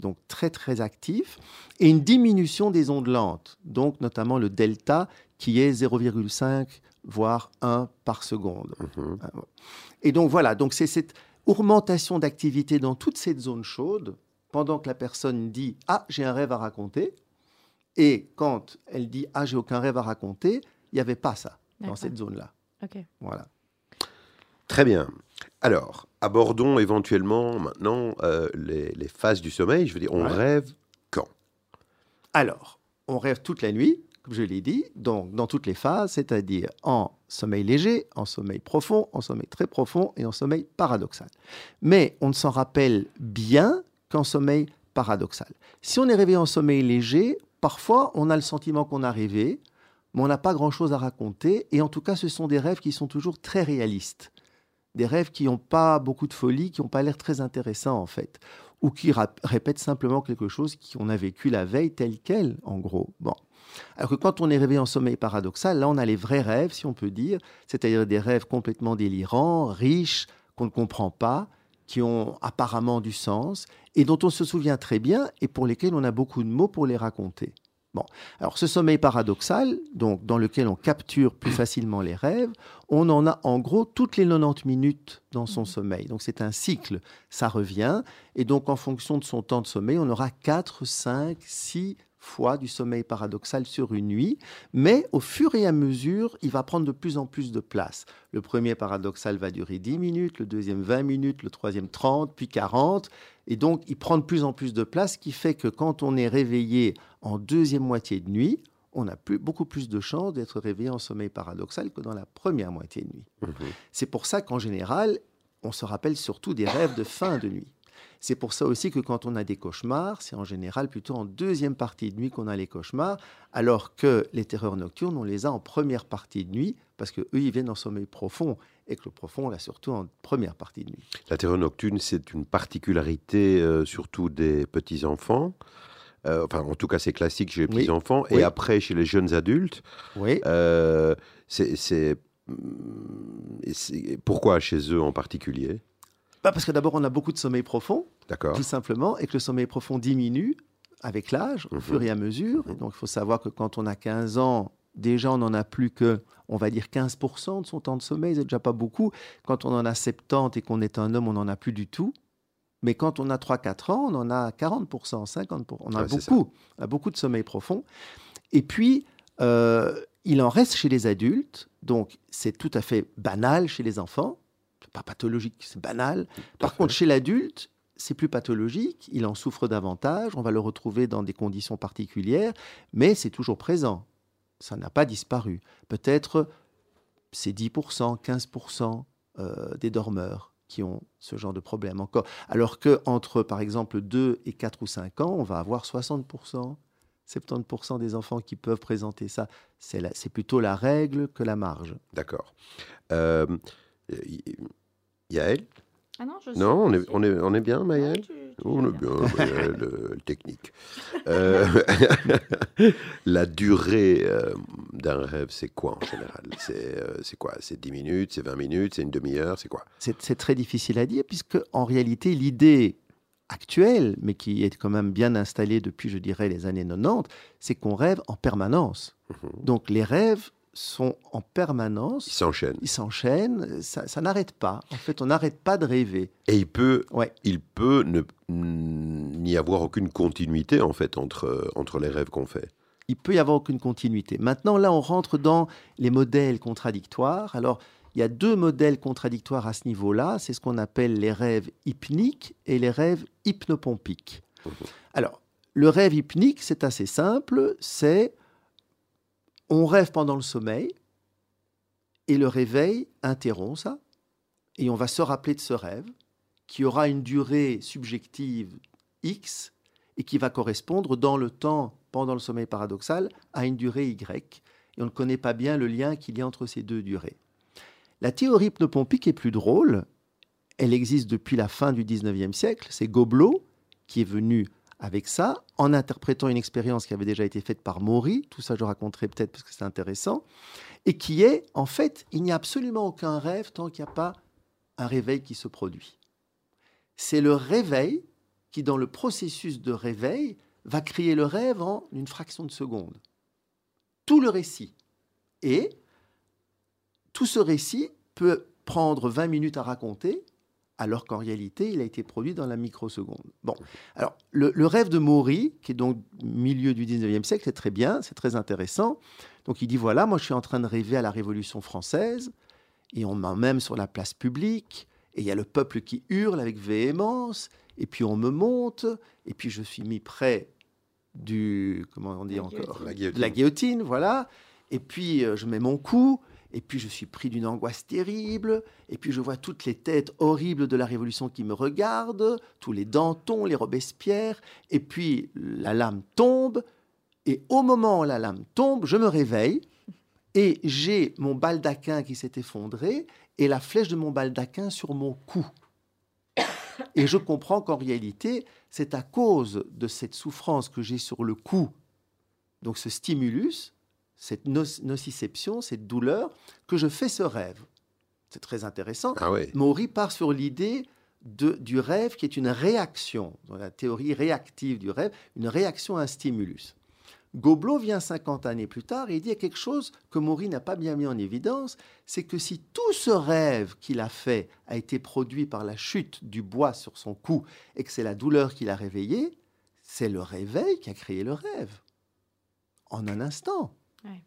donc très très actif, et une diminution des ondes lentes, donc notamment le delta qui est 0,5 voire 1 par seconde. Mhm. Et donc voilà, donc c'est cette augmentation d'activité dans toute cette zone chaude pendant que la personne dit ah j'ai un rêve à raconter et quand elle dit ah j'ai aucun rêve à raconter, il n'y avait pas ça dans cette zone là. Ok. Voilà. Très bien. Alors, abordons éventuellement maintenant euh, les, les phases du sommeil. Je veux dire, on Ouais. rêve quand? Alors, on rêve toute la nuit, comme je l'ai dit, donc dans toutes les phases, c'est-à-dire en sommeil léger, en sommeil profond, en sommeil très profond et en sommeil paradoxal. Mais on ne s'en rappelle bien qu'en sommeil paradoxal. Si on est réveillé en sommeil léger, parfois on a le sentiment qu'on a rêvé, mais on n'a pas grand-chose à raconter, et en tout cas ce sont des rêves qui sont toujours très réalistes. Des rêves qui n'ont pas beaucoup de folie, qui n'ont pas l'air très intéressants en fait ou qui répètent simplement quelque chose qu'on a vécu la veille tel quel, en gros. Bon. Alors que quand on est réveillé en sommeil paradoxal, là, on a les vrais rêves, si on peut dire, c'est-à-dire des rêves complètement délirants, riches, qu'on ne comprend pas, qui ont apparemment du sens, et dont on se souvient très bien, et pour lesquels on a beaucoup de mots pour les raconter. Bon. Alors, ce sommeil paradoxal, donc, dans lequel on capture plus facilement les rêves, on en a en gros toutes les 90 minutes dans son sommeil. Donc, c'est un cycle. Ça revient. Et donc, en fonction de son temps de sommeil, on aura 4, 5, 6 fois du sommeil paradoxal sur une nuit. Mais au fur et à mesure, il va prendre de plus en plus de place. Le premier paradoxal va durer 10 minutes, le deuxième 20 minutes, le troisième 30, puis 40. Et donc, il prend de plus en plus de place, ce qui fait que quand on est réveillé en deuxième moitié de nuit, on a plus, beaucoup plus de chances d'être réveillé en sommeil paradoxal que dans la première moitié de nuit. Mhm. C'est pour ça qu'en général, on se rappelle surtout des rêves de fin de nuit. C'est pour ça aussi que quand on a des cauchemars, c'est en général plutôt en deuxième partie de nuit qu'on a les cauchemars, alors que les terreurs nocturnes, on les a en première partie de nuit, parce qu'eux, ils viennent en sommeil profond, et que le profond, on l'a surtout en première partie de nuit. La terreur nocturne, c'est une particularité euh, surtout des petits-enfants. Euh, enfin, en tout cas, c'est classique chez les Oui. petits-enfants. Oui. Et après, chez les jeunes adultes, Oui. euh, c'est... c'est- Pourquoi chez eux en particulier? Bah, parce que d'abord, on a beaucoup de sommeil profond, tout simplement, et que le sommeil profond diminue avec l'âge, au Mhm. fur et à mesure. Et donc, il faut savoir que quand on a 15 ans, déjà, on n'en a plus que, on va dire, 15% de son temps de sommeil, c'est déjà pas beaucoup. Quand on en a 70 et qu'on est un homme, on n'en a plus du tout. Mais quand on a 3-4 ans, on en a 40%, 50%. On a Ouais, beaucoup. On a beaucoup de sommeil profond. Et puis, euh, il en reste chez les adultes. Donc, c'est tout à fait banal chez les enfants. Pas pathologique, c'est banal. Par contre, chez l'adulte, c'est plus pathologique. Il en souffre davantage. On va le retrouver dans des conditions particulières. Mais c'est toujours présent. Ça n'a pas disparu. Peut-être c'est 10%, 15% euh, des dormeurs qui ont ce genre de problème encore. Alors que entre, par exemple, 2 et 4 ou 5 ans, on va avoir 60%, 70% des enfants qui peuvent présenter ça. C'est plutôt la règle que la marge. D'accord. Euh, Yael Ah non, je Non, on est, on est, on est bien, Ouais, Maëlle On est bien, Maëlle, euh, le technique. Euh, la durée euh, d'un rêve, c'est quoi en général? C'est euh, c'est quoi? C'est 10 minutes, c'est 20 minutes, c'est une demi-heure, c'est quoi? C'est c'est très difficile à dire, puisque en réalité, l'idée actuelle, mais qui est quand même bien installée depuis, je dirais, les années 90, c'est qu'on rêve en permanence. Mhm. Donc les rêves sont en permanence, ils s'enchaînent, ça, ça n'arrête pas. En fait, on n'arrête pas de rêver. Et il peut, Ouais. il peut ne n'y avoir aucune continuité en fait entre, entre les rêves qu'on fait. il peut y avoir aucune continuité. Maintenant, là, on rentre dans les modèles contradictoires. Alors, il y a deux modèles contradictoires à ce niveau-là. C'est ce qu'on appelle les rêves hypniques et les rêves hypnopompiques. Mhm. Alors, le rêve hypnique, c'est assez simple. C'est on rêve pendant le sommeil et le réveil interrompt ça. Et on va se rappeler de ce rêve qui aura une durée subjective X et qui va correspondre dans le temps, pendant le sommeil paradoxal, à une durée Y. Et on ne connaît pas bien le lien qu'il y a entre ces deux durées. La théorie hypnopompique est plus drôle. Elle existe depuis la fin du 19e siècle. C'est Gobelot qui est venu avec ça, en interprétant une expérience qui avait déjà été faite par Maury. Tout ça, je raconterai peut-être parce que c'est intéressant. Et qui est, en fait, il n'y a absolument aucun rêve tant qu'il n'y a pas un réveil qui se produit. C'est le réveil qui, dans le processus de réveil, va créer le rêve en une fraction de seconde. Tout le récit. Et tout ce récit peut prendre 20 minutes à raconter, alors qu'en réalité, il a été produit dans la microseconde. Bon, alors, le, le rêve de Maury, qui est donc milieu du 19e siècle, c'est très bien, c'est très intéressant. Donc, il dit, voilà, moi, je suis en train de rêver à la Révolution française, et on m'emmène sur la place publique, et il y a le peuple qui hurle avec véhémence, et puis on me monte, et puis je suis mis près du, comment on dit La encore? guillotine. La guillotine. de la guillotine, voilà. Et puis euh, je mets mon coup, et puis je suis pris d'une angoisse terrible, et puis je vois toutes les têtes horribles de la Révolution qui me regardent, tous les Danton, les Robespierre, et puis la lame tombe, et au moment où la lame tombe, je me réveille, et j'ai mon baldaquin qui s'est effondré, et la flèche de mon baldaquin sur mon cou. Et je comprends qu'en réalité, c'est à cause de cette souffrance que j'ai sur le cou, donc ce stimulus, cette noc- nociception, cette douleur, que je fais ce rêve. C'est très intéressant. Ah. Maury part sur l'idée du rêve qui est une réaction, dans la théorie réactive du rêve, une réaction à un stimulus. Gobelot vient 50 années plus tard et il dit quelque chose que Maury n'a pas bien mis en évidence, c'est que si tout ce rêve qu'il a fait a été produit par la chute du bois sur son cou et que c'est la douleur qui l'a réveillé, c'est le réveil qui a créé le rêve. En un instant. Ouais.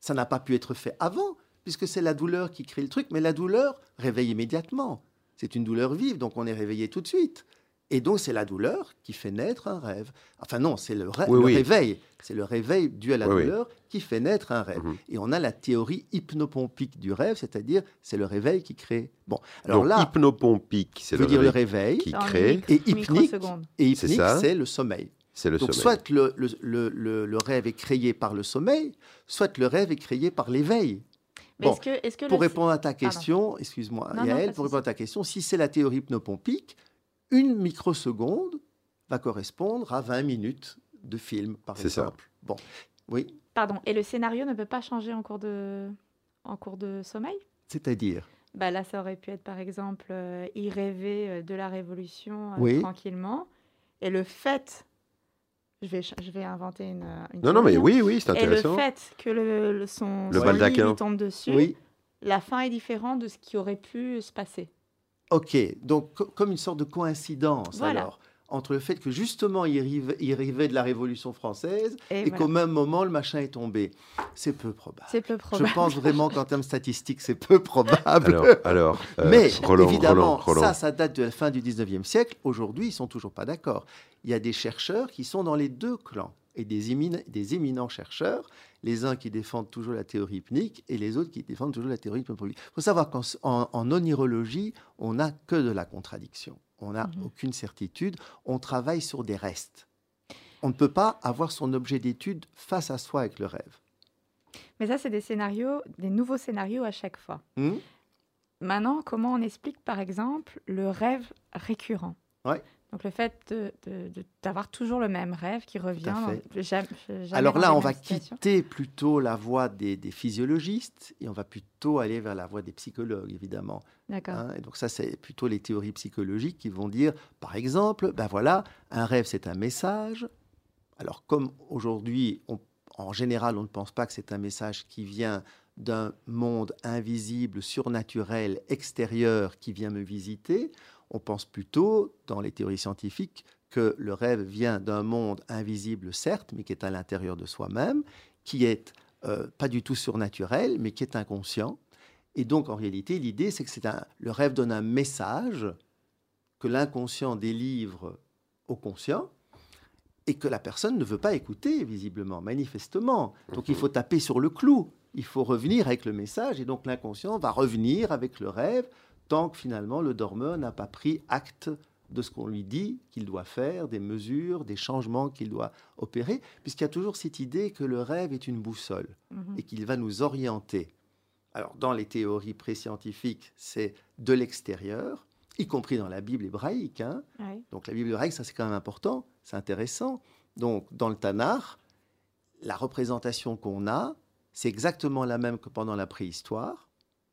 Ça n'a pas pu être fait avant, puisque c'est la douleur qui crée le truc, mais la douleur réveille immédiatement. C'est une douleur vive, donc on est réveillé tout de suite. Et donc, c'est la douleur qui fait naître un rêve. Enfin, non, c'est le, rê- Oui, le oui. réveil. C'est le réveil dû à la Oui, oui. douleur qui fait naître un rêve. Mhm. Et on a la théorie hypnopompique du rêve, c'est-à-dire c'est le réveil qui crée. Bon, alors Donc, là, hypnopompique, c'est veut le dire le réveil qui crée, et hypnique, et C'est hypnique, ça. c'est le sommeil. C'est le Donc, sommeil. soit le, le- le- le- le rêve est créé par le sommeil, soit le rêve est créé par l'éveil. Bon, est-ce que, est-ce que Pour le- répondre à ta question, excuse-moi, Non, Yael, pour répondre à ta question, si c'est la théorie hypnopompique, une microseconde va correspondre à 20 minutes de film, par C'est ça. exemple. Bon, oui, Pardon. Et le scénario ne peut pas changer en cours de, en cours de sommeil? C'est-à-dire, bah Là, ça aurait pu être, par exemple, euh, y rêver euh, de la Révolution euh, Oui. tranquillement. Et le fait... Je vais, je vais inventer une, euh, une Non, non, mais hein. oui, oui, c'est Et le intéressant. fait que le, le- son, Le son baldaquin. lit lui tombe dessus, oui, la fin est différente de ce qui aurait pu se passer. ok, donc co- comme une sorte de coïncidence Voilà. alors, entre le fait que justement il rêvait, il rêvait de la Révolution française Et et, voilà. qu'au même moment le machin est tombé. C'est peu probable. C'est peu probable. Je pense vraiment qu'en termes statistiques, c'est peu probable. Alors, alors euh, Mais Roland, évidemment, Roland, Roland. ça, ça date de la fin du 19e siècle. Aujourd'hui, ils sont toujours pas d'accord. Il y a des chercheurs qui sont dans les deux clans et des, émin- des éminents chercheurs, les uns qui défendent toujours la théorie hypnique et les autres qui défendent toujours la théorie hypnopoïque. Il faut savoir qu'en en, en onirologie, on n'a que de la contradiction. On n'a Mhm. aucune certitude. On travaille sur des restes. On ne peut pas avoir son objet d'étude face à soi avec le rêve. Mais ça, c'est des scénarios, des nouveaux scénarios à chaque fois. Hmm Maintenant, comment on explique, par exemple, le rêve récurrent? Ouais. Donc, le fait d'avoir toujours le même rêve qui revient. dans- jamais- jamais Alors là, on va quitter plutôt la voie des, des physiologistes et on va plutôt aller vers la voie des psychologues, évidemment. D'accord. hein. Et donc ça, c'est plutôt les théories psychologiques qui vont dire, par exemple, ben voilà, un rêve, c'est un message. Alors comme aujourd'hui, en général, on ne pense pas que c'est un message qui vient d'un monde invisible, surnaturel, extérieur, qui vient me visiter. On pense plutôt, dans les théories scientifiques, que le rêve vient d'un monde invisible, certes, mais qui est à l'intérieur de soi-même, qui est euh, pas du tout surnaturel, mais qui est inconscient. Et donc, en réalité, l'idée, c'est que c'est un, le rêve donne un message que l'inconscient délivre au conscient et que la personne ne veut pas écouter, visiblement, manifestement. Donc, il faut taper sur le clou. Il faut revenir avec le message et donc l'inconscient va revenir avec le rêve tant que finalement le dormeur n'a pas pris acte de ce qu'on lui dit qu'il doit faire, des mesures, des changements qu'il doit opérer, puisqu'il y a toujours cette idée que le rêve est une boussole Mhm. et qu'il va nous orienter. Alors, dans les théories pré-scientifiques, c'est de l'extérieur, y compris dans la Bible hébraïque. hein. Donc, la Bible hébraïque, ça c'est quand même important, c'est intéressant. Donc, dans le Tanakh, la représentation qu'on a, c'est exactement la même que pendant la préhistoire,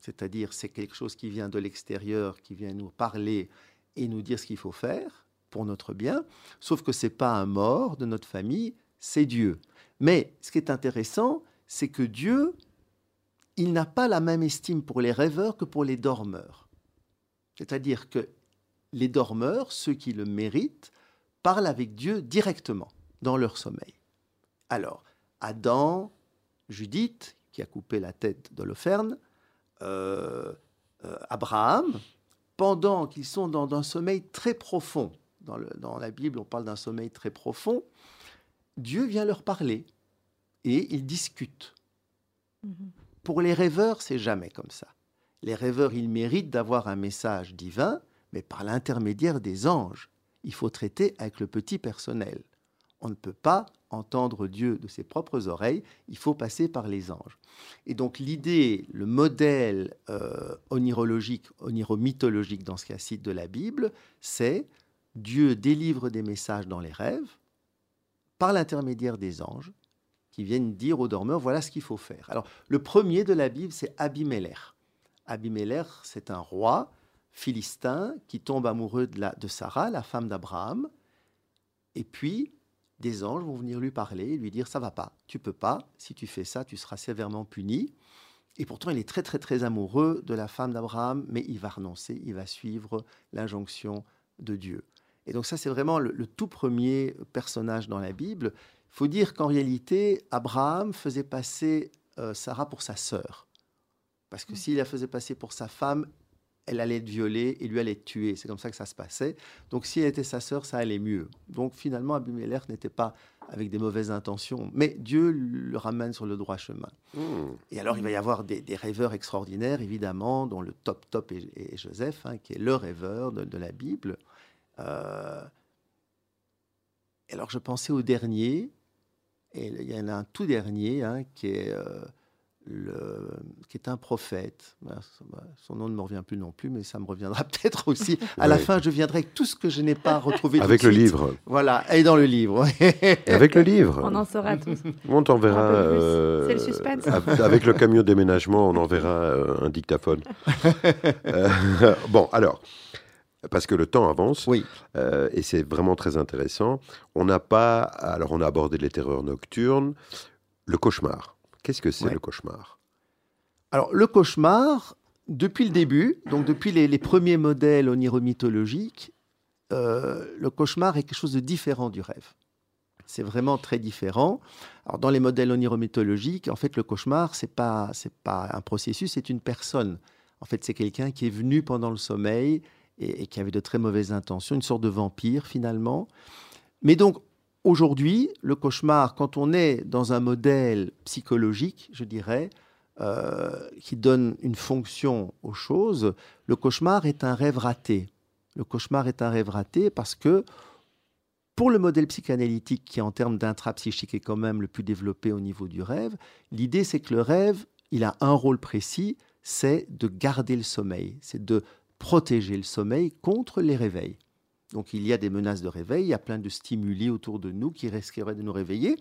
c'est-à-dire c'est quelque chose qui vient de l'extérieur, qui vient nous parler et nous dire ce qu'il faut faire pour notre bien, sauf que c'est pas un mort de notre famille, c'est Dieu. Mais ce qui est intéressant, c'est que Dieu, il n'a pas la même estime pour les rêveurs que pour les dormeurs. C'est-à-dire que les dormeurs, ceux qui le méritent, parlent avec Dieu directement dans leur sommeil. Alors, Adam, Judith, qui a coupé la tête d'Holoferne, Abraham, pendant qu'ils sont dans un sommeil très profond, dans, le- dans la Bible on parle d'un sommeil très profond, Dieu vient leur parler et ils discutent. Mhm. Pour les rêveurs, c'est jamais comme ça. Les rêveurs, ils méritent d'avoir un message divin, mais par l'intermédiaire des anges. Il faut traiter avec le petit personnel. On ne peut pas entendre Dieu de ses propres oreilles, il faut passer par les anges. Et donc l'idée, le modèle euh, onirologique, oniromythologique dans ce cas-ci de la Bible, c'est Dieu délivre des messages dans les rêves par l'intermédiaire des anges qui viennent dire aux dormeurs voilà ce qu'il faut faire. Alors le premier de la Bible, c'est Abimelech. Abimelech, c'est un roi philistin qui tombe amoureux de, de Sarah, la femme d'Abraham, et puis des anges vont venir lui parler et lui dire ça va pas, tu peux pas, si tu fais ça, tu seras sévèrement puni. Et pourtant, il est très très très amoureux de la femme d'Abraham, mais il va renoncer, il va suivre l'injonction de Dieu. Et donc ça, c'est vraiment le, le tout premier personnage dans la Bible. Il faut dire qu'en réalité, Abraham faisait passer euh, Sarah pour sa sœur. Parce que Mm. s'il la faisait passer pour sa femme, elle allait être violée et lui allait être tué. C'est comme ça que ça se passait. Donc si elle était sa sœur, ça allait mieux. Donc finalement, Abimelech n'était pas avec des mauvaises intentions, mais Dieu le ramène sur le droit chemin. Hmm. Et alors il va y avoir des, rêveurs extraordinaires, évidemment, dont le top top est, Joseph, hein, qui est le rêveur de, la Bible. Euh, alors je pensais au dernier, et il y en a un tout dernier hein, qui est... Euh, le, qui est un prophète. Son nom ne me revient plus non plus, mais ça me reviendra peut-être aussi. À la fin, je viendrai avec tout ce que je n'ai pas retrouvé. avec le livre. Voilà, et dans le livre. avec le livre. On en saura tous. On t'enverra. Euh, C'est le suspense. Avec le camion déménagement, on enverra euh, un dictaphone. Euh, bon, alors parce que le temps avance. Oui. et c'est vraiment très intéressant. On n'a pas. Alors, on a abordé les terreurs nocturnes, le cauchemar. Qu'est-ce que c'est le cauchemar? Alors, le cauchemar, depuis le début, donc depuis les, premiers modèles oniromythologiques, euh, le cauchemar est quelque chose de différent du rêve. C'est vraiment très différent. Alors, dans les modèles oniromythologiques, en fait, le cauchemar, c'est pas c'est pas un processus, c'est une personne. En fait, c'est quelqu'un qui est venu pendant le sommeil et, et, qui avait de très mauvaises intentions, une sorte de vampire finalement. Mais donc, Aujourd'hui, le cauchemar, quand on est dans un modèle psychologique, je dirais, euh, qui donne une fonction aux choses, le cauchemar est un rêve raté. Le cauchemar est un rêve raté parce que pour le modèle psychanalytique qui, en termes d'intrapsychique, est quand même le plus développé au niveau du rêve, l'idée c'est que le rêve, il a un rôle précis, c'est de garder le sommeil, c'est de protéger le sommeil contre les réveils. Donc il y a des menaces de réveil, il y a plein de stimuli autour de nous qui risqueraient de nous réveiller.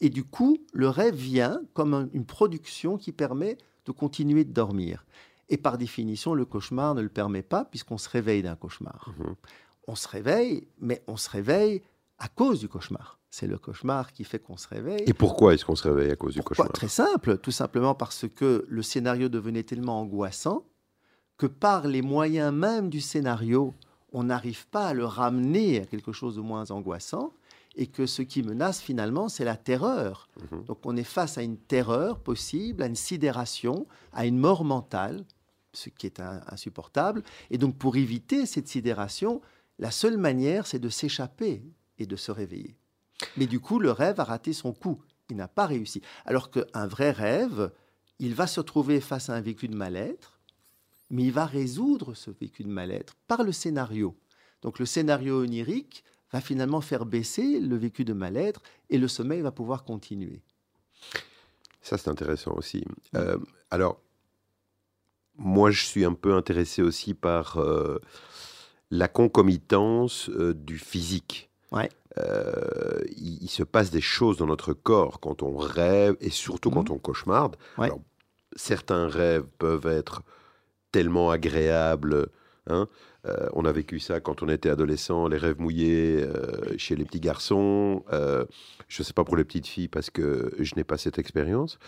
Et du coup, le rêve vient comme une production qui permet de continuer de dormir. Et par définition, le cauchemar ne le permet pas puisqu'on se réveille d'un cauchemar. Mhm. On se réveille, mais on se réveille à cause du cauchemar. C'est le cauchemar qui fait qu'on se réveille. Et pourquoi est-ce qu'on se réveille à cause du cauchemar? Très simple, tout simplement parce que le scénario devenait tellement angoissant que par les moyens même du scénario, on n'arrive pas à le ramener à quelque chose de moins angoissant et que ce qui menace finalement, c'est la terreur. Mhm. Donc on est face à une terreur possible, à une sidération, à une mort mentale, ce qui est insupportable. Et donc pour éviter cette sidération, la seule manière, c'est de s'échapper et de se réveiller. Mais du coup, le rêve a raté son coup. Il n'a pas réussi. Alors qu'un vrai rêve, il va se trouver face à un vécu de mal-être, mais il va résoudre ce vécu de mal-être par le scénario. Donc le scénario onirique va finalement faire baisser le vécu de mal-être et le sommeil va pouvoir continuer. Ça, c'est intéressant aussi. Euh, alors, moi, je suis un peu intéressé aussi par euh, la concomitance euh, du physique. Ouais. Il, se passe des choses dans notre corps quand on rêve et surtout quand mhm. on cauchemarde. certains rêves peuvent être tellement agréable. Hein. Euh, on a vécu ça quand on était adolescent, les rêves mouillés euh, chez les petits garçons. Euh, je ne sais pas pour les petites filles parce que je n'ai pas cette expérience.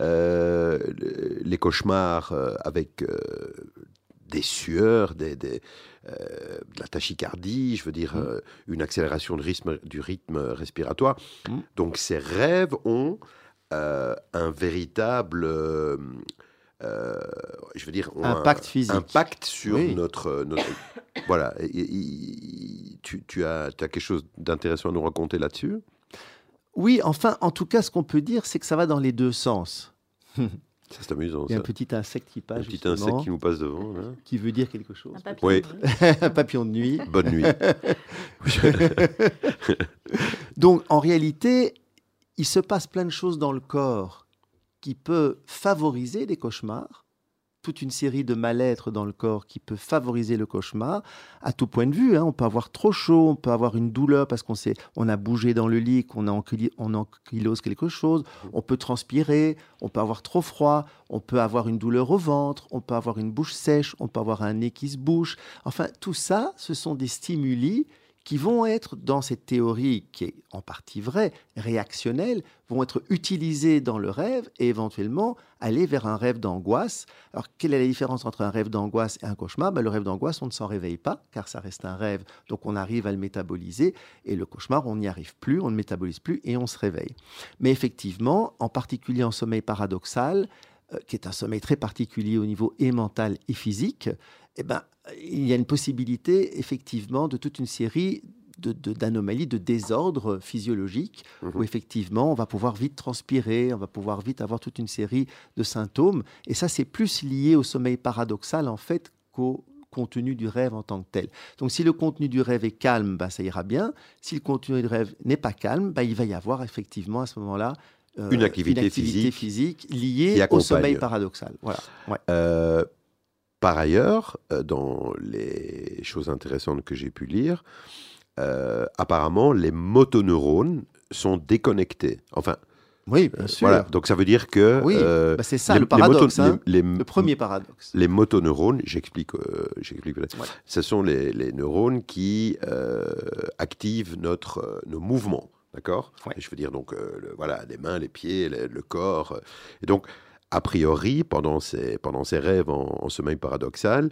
les cauchemars avec des sueurs, des, de la tachycardie, je veux dire mmh. une accélération de rythme, du rythme respiratoire. Mmh. Donc ces rêves ont un véritable euh, je veux dire, impact physique, impact sur notre, voilà. tu, as, tu as quelque chose d'intéressant à nous raconter là-dessus? Oui, enfin, en tout cas, ce qu'on peut dire, c'est que ça va dans les deux sens. Ça, c'est amusant. Il y a un petit insecte qui passe. Un petit insecte qui nous passe devant. Qui veut dire quelque chose. Un papillon, oui. de, nuit. un papillon de nuit. Bonne nuit. Donc, en réalité, il se passe plein de choses dans le corps qui peut favoriser les cauchemars, toute une série de mal-être dans le corps qui peut favoriser le cauchemar à tout point de vue. Hein. On peut avoir trop chaud, on peut avoir une douleur parce qu'on on a bougé dans le lit, qu'on a ankylose quelque chose, on peut transpirer, on peut avoir trop froid, on peut avoir une douleur au ventre, on peut avoir une bouche sèche, on peut avoir un nez qui se bouche. Enfin, tout ça, ce sont des stimuli qui vont être, dans cette théorie qui est en partie vraie, réactionnelle, vont être utilisés dans le rêve et éventuellement aller vers un rêve d'angoisse. Alors, quelle est la différence entre un rêve d'angoisse et un cauchemar? Ben, Le rêve d'angoisse, on ne s'en réveille pas, car ça reste un rêve, donc on arrive à le métaboliser, et le cauchemar, on n'y arrive plus, on ne métabolise plus et on se réveille. Mais effectivement, en particulier en sommeil paradoxal, euh, qui est un sommeil très particulier au niveau et mental et physique, eh ben, il y a une possibilité effectivement de toute une série d'anomalies, de, désordres physiologiques, mhm. où effectivement on va pouvoir vite transpirer, on va pouvoir vite avoir toute une série de symptômes. Et ça, c'est plus lié au sommeil paradoxal en fait qu'au contenu du rêve en tant que tel. Donc si le contenu du rêve est calme, bah, ça ira bien. Si le contenu du rêve n'est pas calme, bah, il va y avoir effectivement à ce moment-là euh, une activité, physique, liée au sommeil paradoxal. Voilà. Euh, par ailleurs, euh, dans les choses intéressantes que j'ai pu lire, euh, apparemment, les motoneurones sont déconnectés. Enfin, oui, bien sûr. Voilà, donc ça veut dire que. Oui, euh, bah, c'est ça le paradoxe. Hein. le premier paradoxe. Les motoneurones, j'explique, euh, j'explique ce sont les, neurones qui activent notre, nos mouvements. D'accord? Je veux dire, donc, voilà, les mains, les pieds, le, corps. Et donc, a priori, pendant ces rêves en, en sommeil paradoxal,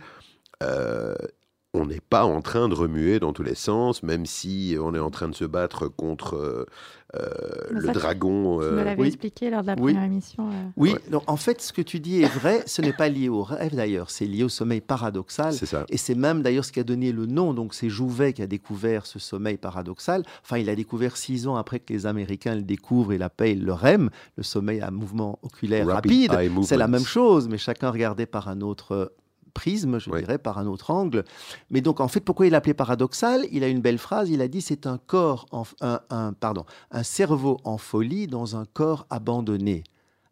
on n'est pas en train de remuer dans tous les sens, même si on est en train de se battre contre euh, euh, le dragon. Tu me euh, l'avais expliqué lors de la première émission. Oui, donc en fait, ce que tu dis est vrai. ce n'est pas lié au rêve d'ailleurs, c'est lié au sommeil paradoxal. C'est ça. Et c'est même d'ailleurs ce qui a donné le nom. Donc c'est Jouvet qui a découvert ce sommeil paradoxal. Enfin, il a découvert six ans après que les Américains le découvrent et l'appellent le REM, le sommeil à mouvement oculaire rapide. C'est la même chose, mais chacun regardait par un autre prisme, je dirais, par un autre angle. Mais donc, en fait, pourquoi il l'appelait paradoxal? Il a une belle phrase. Il a dit c'est un corps, en, un, pardon, un cerveau en folie dans un corps abandonné.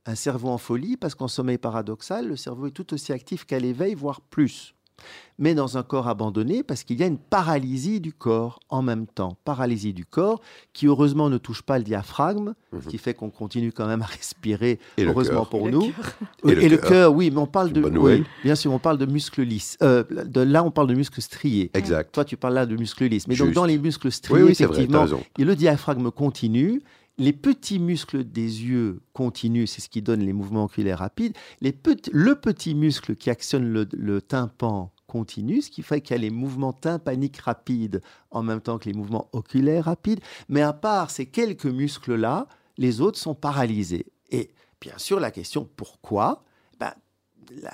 Un cerveau en folie parce qu'en sommeil paradoxal, le cerveau est tout aussi actif qu'à l'éveil, voire plus mais dans un corps abandonné parce qu'il y a une paralysie du corps en même temps. Paralysie du corps qui heureusement ne touche pas le diaphragme, ce mhm. qui fait qu'on continue quand même à respirer, heureusement pour nous. Et, le cœur, oui, mais on parle de... bien sûr, on parle de muscles lisses. Euh, de, là, on parle de muscles striés. Exact. Toi, tu parles là de muscles lisses. Mais donc dans les muscles striés, effectivement, le diaphragme continue les petits muscles des yeux continuent, c'est ce qui donne les mouvements oculaires rapides. le petit muscle qui actionne le, tympan continue, ce qui fait qu'il y a les mouvements tympaniques rapides en même temps que les mouvements oculaires rapides. Mais à part ces quelques muscles-là, les autres sont paralysés. Et bien sûr, la question pourquoi? Ben,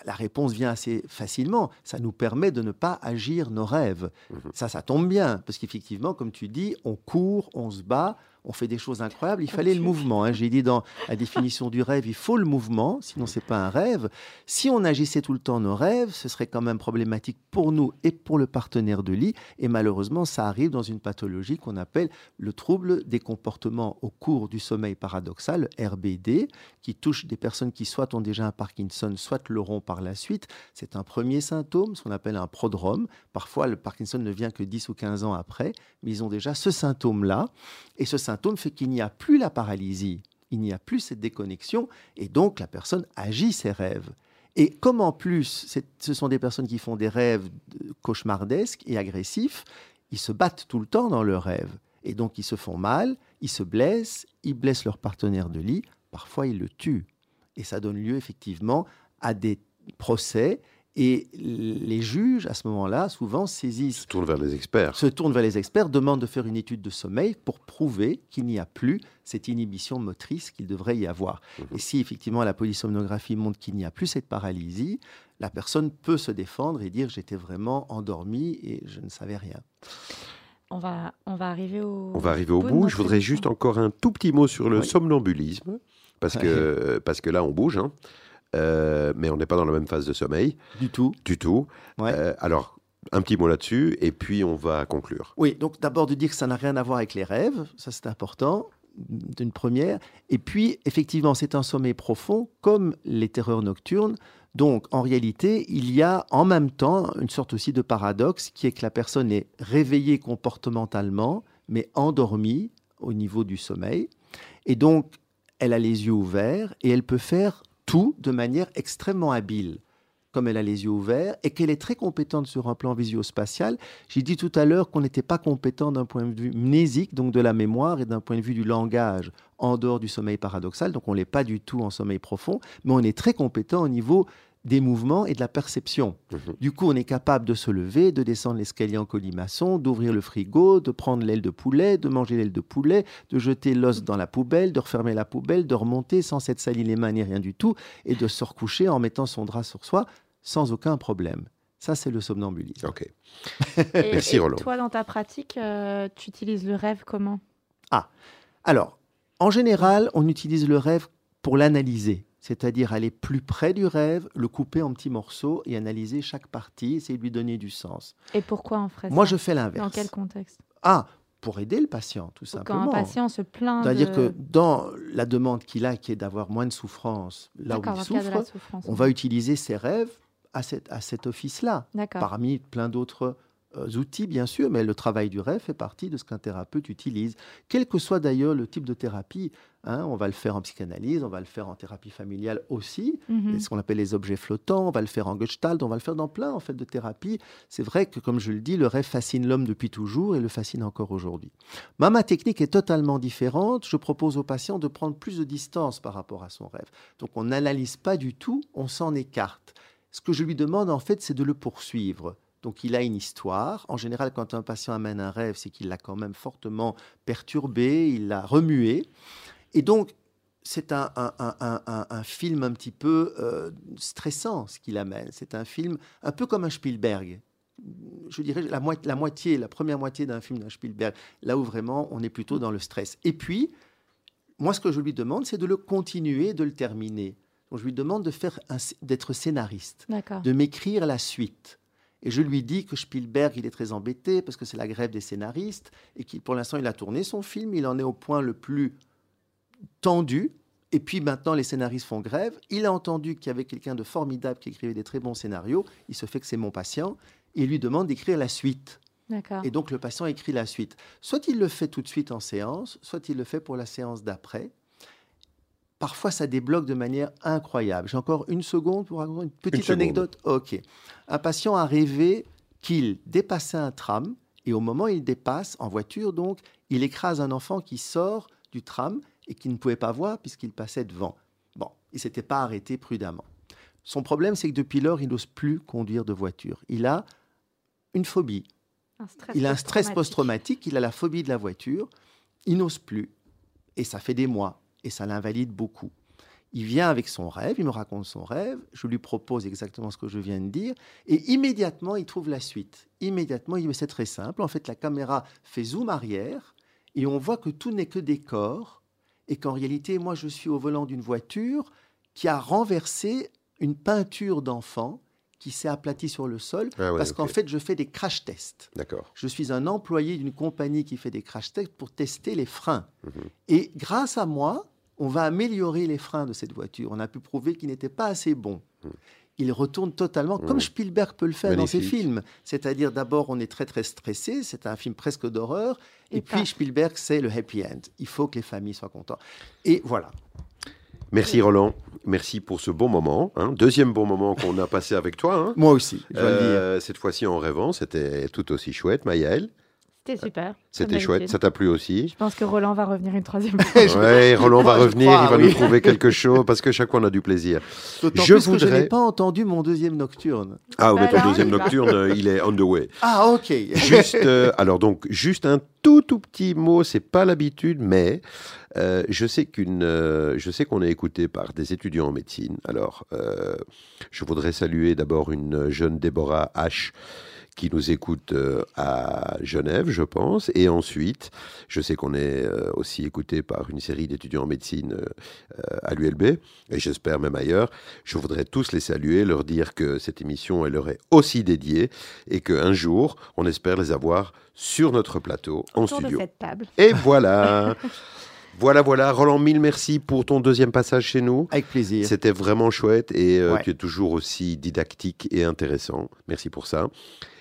la, réponse vient assez facilement. Ça nous permet de ne pas agir nos rêves. Mmh ça, ça tombe bien, parce qu'effectivement, comme tu dis, on court, on se bat, on fait des choses incroyables. Il fallait le mouvement. Hein. J'ai dit dans la définition du rêve, il faut le mouvement, sinon c'est pas un rêve. Si on agissait tout le temps nos rêves, ce serait quand même problématique pour nous et pour le partenaire de lit. Et malheureusement, ça arrive dans une pathologie qu'on appelle le trouble des comportements au cours du sommeil paradoxal, RBD, qui touche des personnes qui soit ont déjà un Parkinson, soit l'auront par la suite. C'est un premier symptôme, ce qu'on appelle un prodrome. Parfois, le Parkinson ne vient que 10 ou 15 ans après, mais ils ont déjà ce symptôme-là. Et ce symptôme fait qu'il n'y a plus la paralysie, il n'y a plus cette déconnexion, et donc la personne agit ses rêves. Et comme en plus, ce sont des personnes qui font des rêves cauchemardesques et agressifs, ils se battent tout le temps dans leurs rêves. Et donc ils se font mal, ils se blessent, ils blessent leur partenaire de lit, parfois ils le tuent. Et ça donne lieu effectivement à des procès et les juges, à ce moment-là, souvent saisissent. Se tournent vers les experts. Se tournent vers les experts, demandent de faire une étude de sommeil pour prouver qu'il n'y a plus cette inhibition motrice qu'il devrait y avoir. Mhm. Et si effectivement la polysomnographie montre qu'il n'y a plus cette paralysie, la personne peut se défendre et dire j'étais vraiment endormi et je ne savais rien. On va, on va arriver au. On va arriver au bout. Je voudrais juste encore un tout petit mot sur le somnambulisme, parce que, parce que là on bouge. Hein. Euh, mais on n'est pas dans la même phase de sommeil. Du tout. Du tout. Euh, alors, un petit mot là-dessus, et puis on va conclure. Oui, donc d'abord de dire que ça n'a rien à voir avec les rêves, ça c'est important, d'une première. Et puis, effectivement, c'est un sommeil profond, comme les terreurs nocturnes. Donc, en réalité, il y a en même temps une sorte aussi de paradoxe qui est que la personne est réveillée comportementalement, mais endormie au niveau du sommeil. Et donc, elle a les yeux ouverts et elle peut faire tout de manière extrêmement habile comme elle a les yeux ouverts et qu'elle est très compétente sur un plan visio-spatial. J'ai dit tout à l'heure qu'on n'était pas compétent d'un point de vue mnésique, donc de la mémoire, et d'un point de vue du langage, en dehors du sommeil paradoxal. Donc on n'est pas du tout en sommeil profond, mais on est très compétent au niveau des mouvements et de la perception. Mhm. Du coup, on est capable de se lever, de descendre l'escalier en colimaçon, d'ouvrir le frigo, de prendre l'aile de poulet, de manger l'aile de poulet, de jeter l'os dans la poubelle, de refermer la poubelle, de remonter sans s'être sali les mains ni rien du tout, et de se recoucher en mettant son drap sur soi sans aucun problème. Ça, c'est le somnambulisme. Ok. Et- Merci, et Roland. Toi, dans ta pratique, euh, tu utilises le rêve comment? Alors, en général, on utilise le rêve pour l'analyser, c'est-à-dire aller plus près du rêve, le couper en petits morceaux et analyser chaque partie, essayer de lui donner du sens. Et pourquoi on ferait Moi, ça je fais Dans l'inverse. quel contexte? Ah, pour aider le patient, tout Ou Quand simplement. un patient se plaint C'est-à-dire de... que dans la demande qu'il a, qui est d'avoir moins de souffrance, là où il dans souffre, on va utiliser ses rêves à, cet- à cet office-là, parmi plein d'autres outils, bien sûr, mais le travail du rêve fait partie de ce qu'un thérapeute utilise, quel que soit d'ailleurs le type de thérapie. hein. on va le faire en psychanalyse, on va le faire en thérapie familiale aussi, Mhm. ce qu'on appelle les objets flottants, on va le faire en gestalt, on va le faire dans plein en fait de thérapies. C'est vrai que comme je le dis, le rêve fascine l'homme depuis toujours et le fascine encore aujourd'hui. Ma technique est totalement différente. Je propose au patient de prendre plus de distance par rapport à son rêve. Donc on n'analyse pas du tout, on s'en écarte. Ce que je lui demande en fait, c'est de le poursuivre. Donc il a une histoire. En général, quand un patient amène un rêve, c'est qu'il l'a quand même fortement perturbé, il l'a remué. Et donc, c'est un, un- un- un- un- un film un petit peu euh, stressant, ce qu'il amène. C'est un film un peu comme un Spielberg. Je dirais la, la moitié, la première moitié d'un film d'un Spielberg, là où vraiment on est plutôt dans le stress. Et puis, moi, ce que je lui demande, c'est de le continuer, de le terminer. Donc, je lui demande de faire d'être scénariste de m'écrire la suite. Et je lui dis que Spielberg, il est très embêté parce que c'est la grève des scénaristes et qu'il, pour l'instant, il a tourné son film, il en est au point le plus tendu. Et puis maintenant, les scénaristes font grève. Il a entendu qu'il y avait quelqu'un de formidable qui écrivait des très bons scénarios. Il se fait que c'est mon patient. Il lui demande d'écrire la suite. D'accord. Et donc le patient écrit la suite. Soit il le fait tout de suite en séance, soit il le fait pour la séance d'après. Parfois, ça débloque de manière incroyable. J'ai encore une seconde pour raconter une petite anecdote. Ok. Un patient a rêvé qu'il dépassait un tram et au moment où il dépasse, en voiture donc, il écrase un enfant qui sort du tram et qui ne pouvait pas voir puisqu'il passait devant. Bon, il s'était pas arrêté prudemment. Son problème, c'est que depuis lors, il n'ose plus conduire de voiture. Il a une phobie. Un Il a un stress post-traumatique, il a la phobie de la voiture, il n'ose plus. Et ça fait des mois, et ça l'invalide beaucoup. Il vient avec son rêve, il me raconte son rêve, je lui propose exactement ce que je viens de dire, et immédiatement, il trouve la suite. Immédiatement, il dit, c'est très simple. En fait, la caméra fait zoom arrière, et on voit que tout n'est que décor, et qu'en réalité, moi, je suis au volant d'une voiture qui a renversé une peinture d'enfant qui s'est aplatie sur le sol, Ah ouais, parce qu'en fait, je fais des crash tests. D'accord. Je suis un employé d'une compagnie qui fait des crash tests pour tester les freins. Mhm. Et grâce à moi, on va améliorer les freins de cette voiture. On a pu prouver qu'ils n'étaient pas assez bons. Mhm. Il retourne totalement, Mhm. comme Spielberg peut le faire dans ses films. C'est-à-dire, d'abord, on est très, très stressé. C'est un film presque d'horreur. Et, Et puis. Spielberg, c'est le happy end. Il faut que les familles soient contentes. Et voilà. Merci Roland. Merci pour ce bon moment. hein. Deuxième bon moment qu'on a passé avec toi. hein. Moi aussi, je. Euh, cette fois-ci en rêvant, c'était tout aussi chouette. Maëlle, C'était super. c'était chouette. Ça t'a plu aussi? Je pense que Roland va revenir une troisième fois. Ouais, Roland va revenir, crois, il va oui. nous trouver quelque chose parce que chaque fois on a du plaisir. Je plus que je voudrais- n'ai pas entendu mon deuxième nocturne. Ah, Bah mais ton là, deuxième il nocturne, euh, il est on the way. Ah, ok. Juste, euh, alors donc, juste un tout tout petit mot, c'est pas l'habitude, mais euh, je sais qu'une, euh, je sais qu'on est écouté par des étudiants en médecine. Alors, euh, je voudrais saluer d'abord une jeune Déborah H qui nous écoute euh, à Genève, je pense, et ensuite, je sais qu'on est euh, aussi écouté par une série d'étudiants en médecine euh, à l'ULB, et j'espère même ailleurs. Je voudrais tous les saluer, leur dire que cette émission, elle leur est aussi dédiée, et qu'un jour, on espère les avoir sur notre plateau, en Autour de studio. cette table. Et voilà Voilà, voilà. Roland, mille merci pour ton deuxième passage chez nous. Avec plaisir. C'était vraiment chouette et euh, Ouais. tu es toujours aussi didactique et intéressant. Merci pour ça.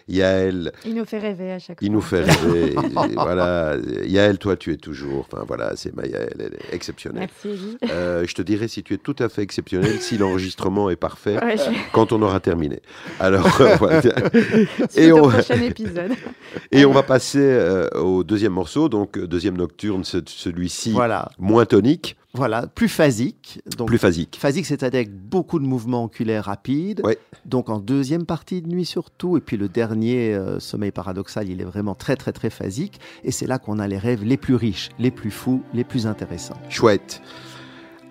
Yael, Il nous fait rêver à chaque il fois. nous fait rêver. Et voilà. Yael, toi, tu es toujours. Enfin, voilà, c'est ma Yael, elle est exceptionnelle. Merci. Euh, je te dirai si tu es tout à fait exceptionnel, si l'enregistrement est parfait, Ouais, je... quand on aura terminé. Alors, euh, voilà. Suite Et au on- prochain épisode. Et on va passer euh, au deuxième morceau, donc euh, deuxième nocturne, ce- celui-ci Voilà. moins tonique, Voilà. Plus phasique. Donc, plus phasique. Phasique, c'est-à-dire avec beaucoup de mouvements oculaires rapides. Ouais. Donc en deuxième partie de nuit surtout. Et puis le dernier, euh, sommeil paradoxal, il est vraiment très très très phasique. Et c'est là qu'on a les rêves les plus riches, les plus fous, les plus intéressants. Chouette.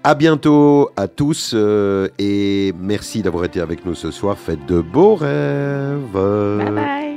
À bientôt à tous euh, et merci d'avoir été avec nous ce soir. Faites de beaux rêves. Bye bye.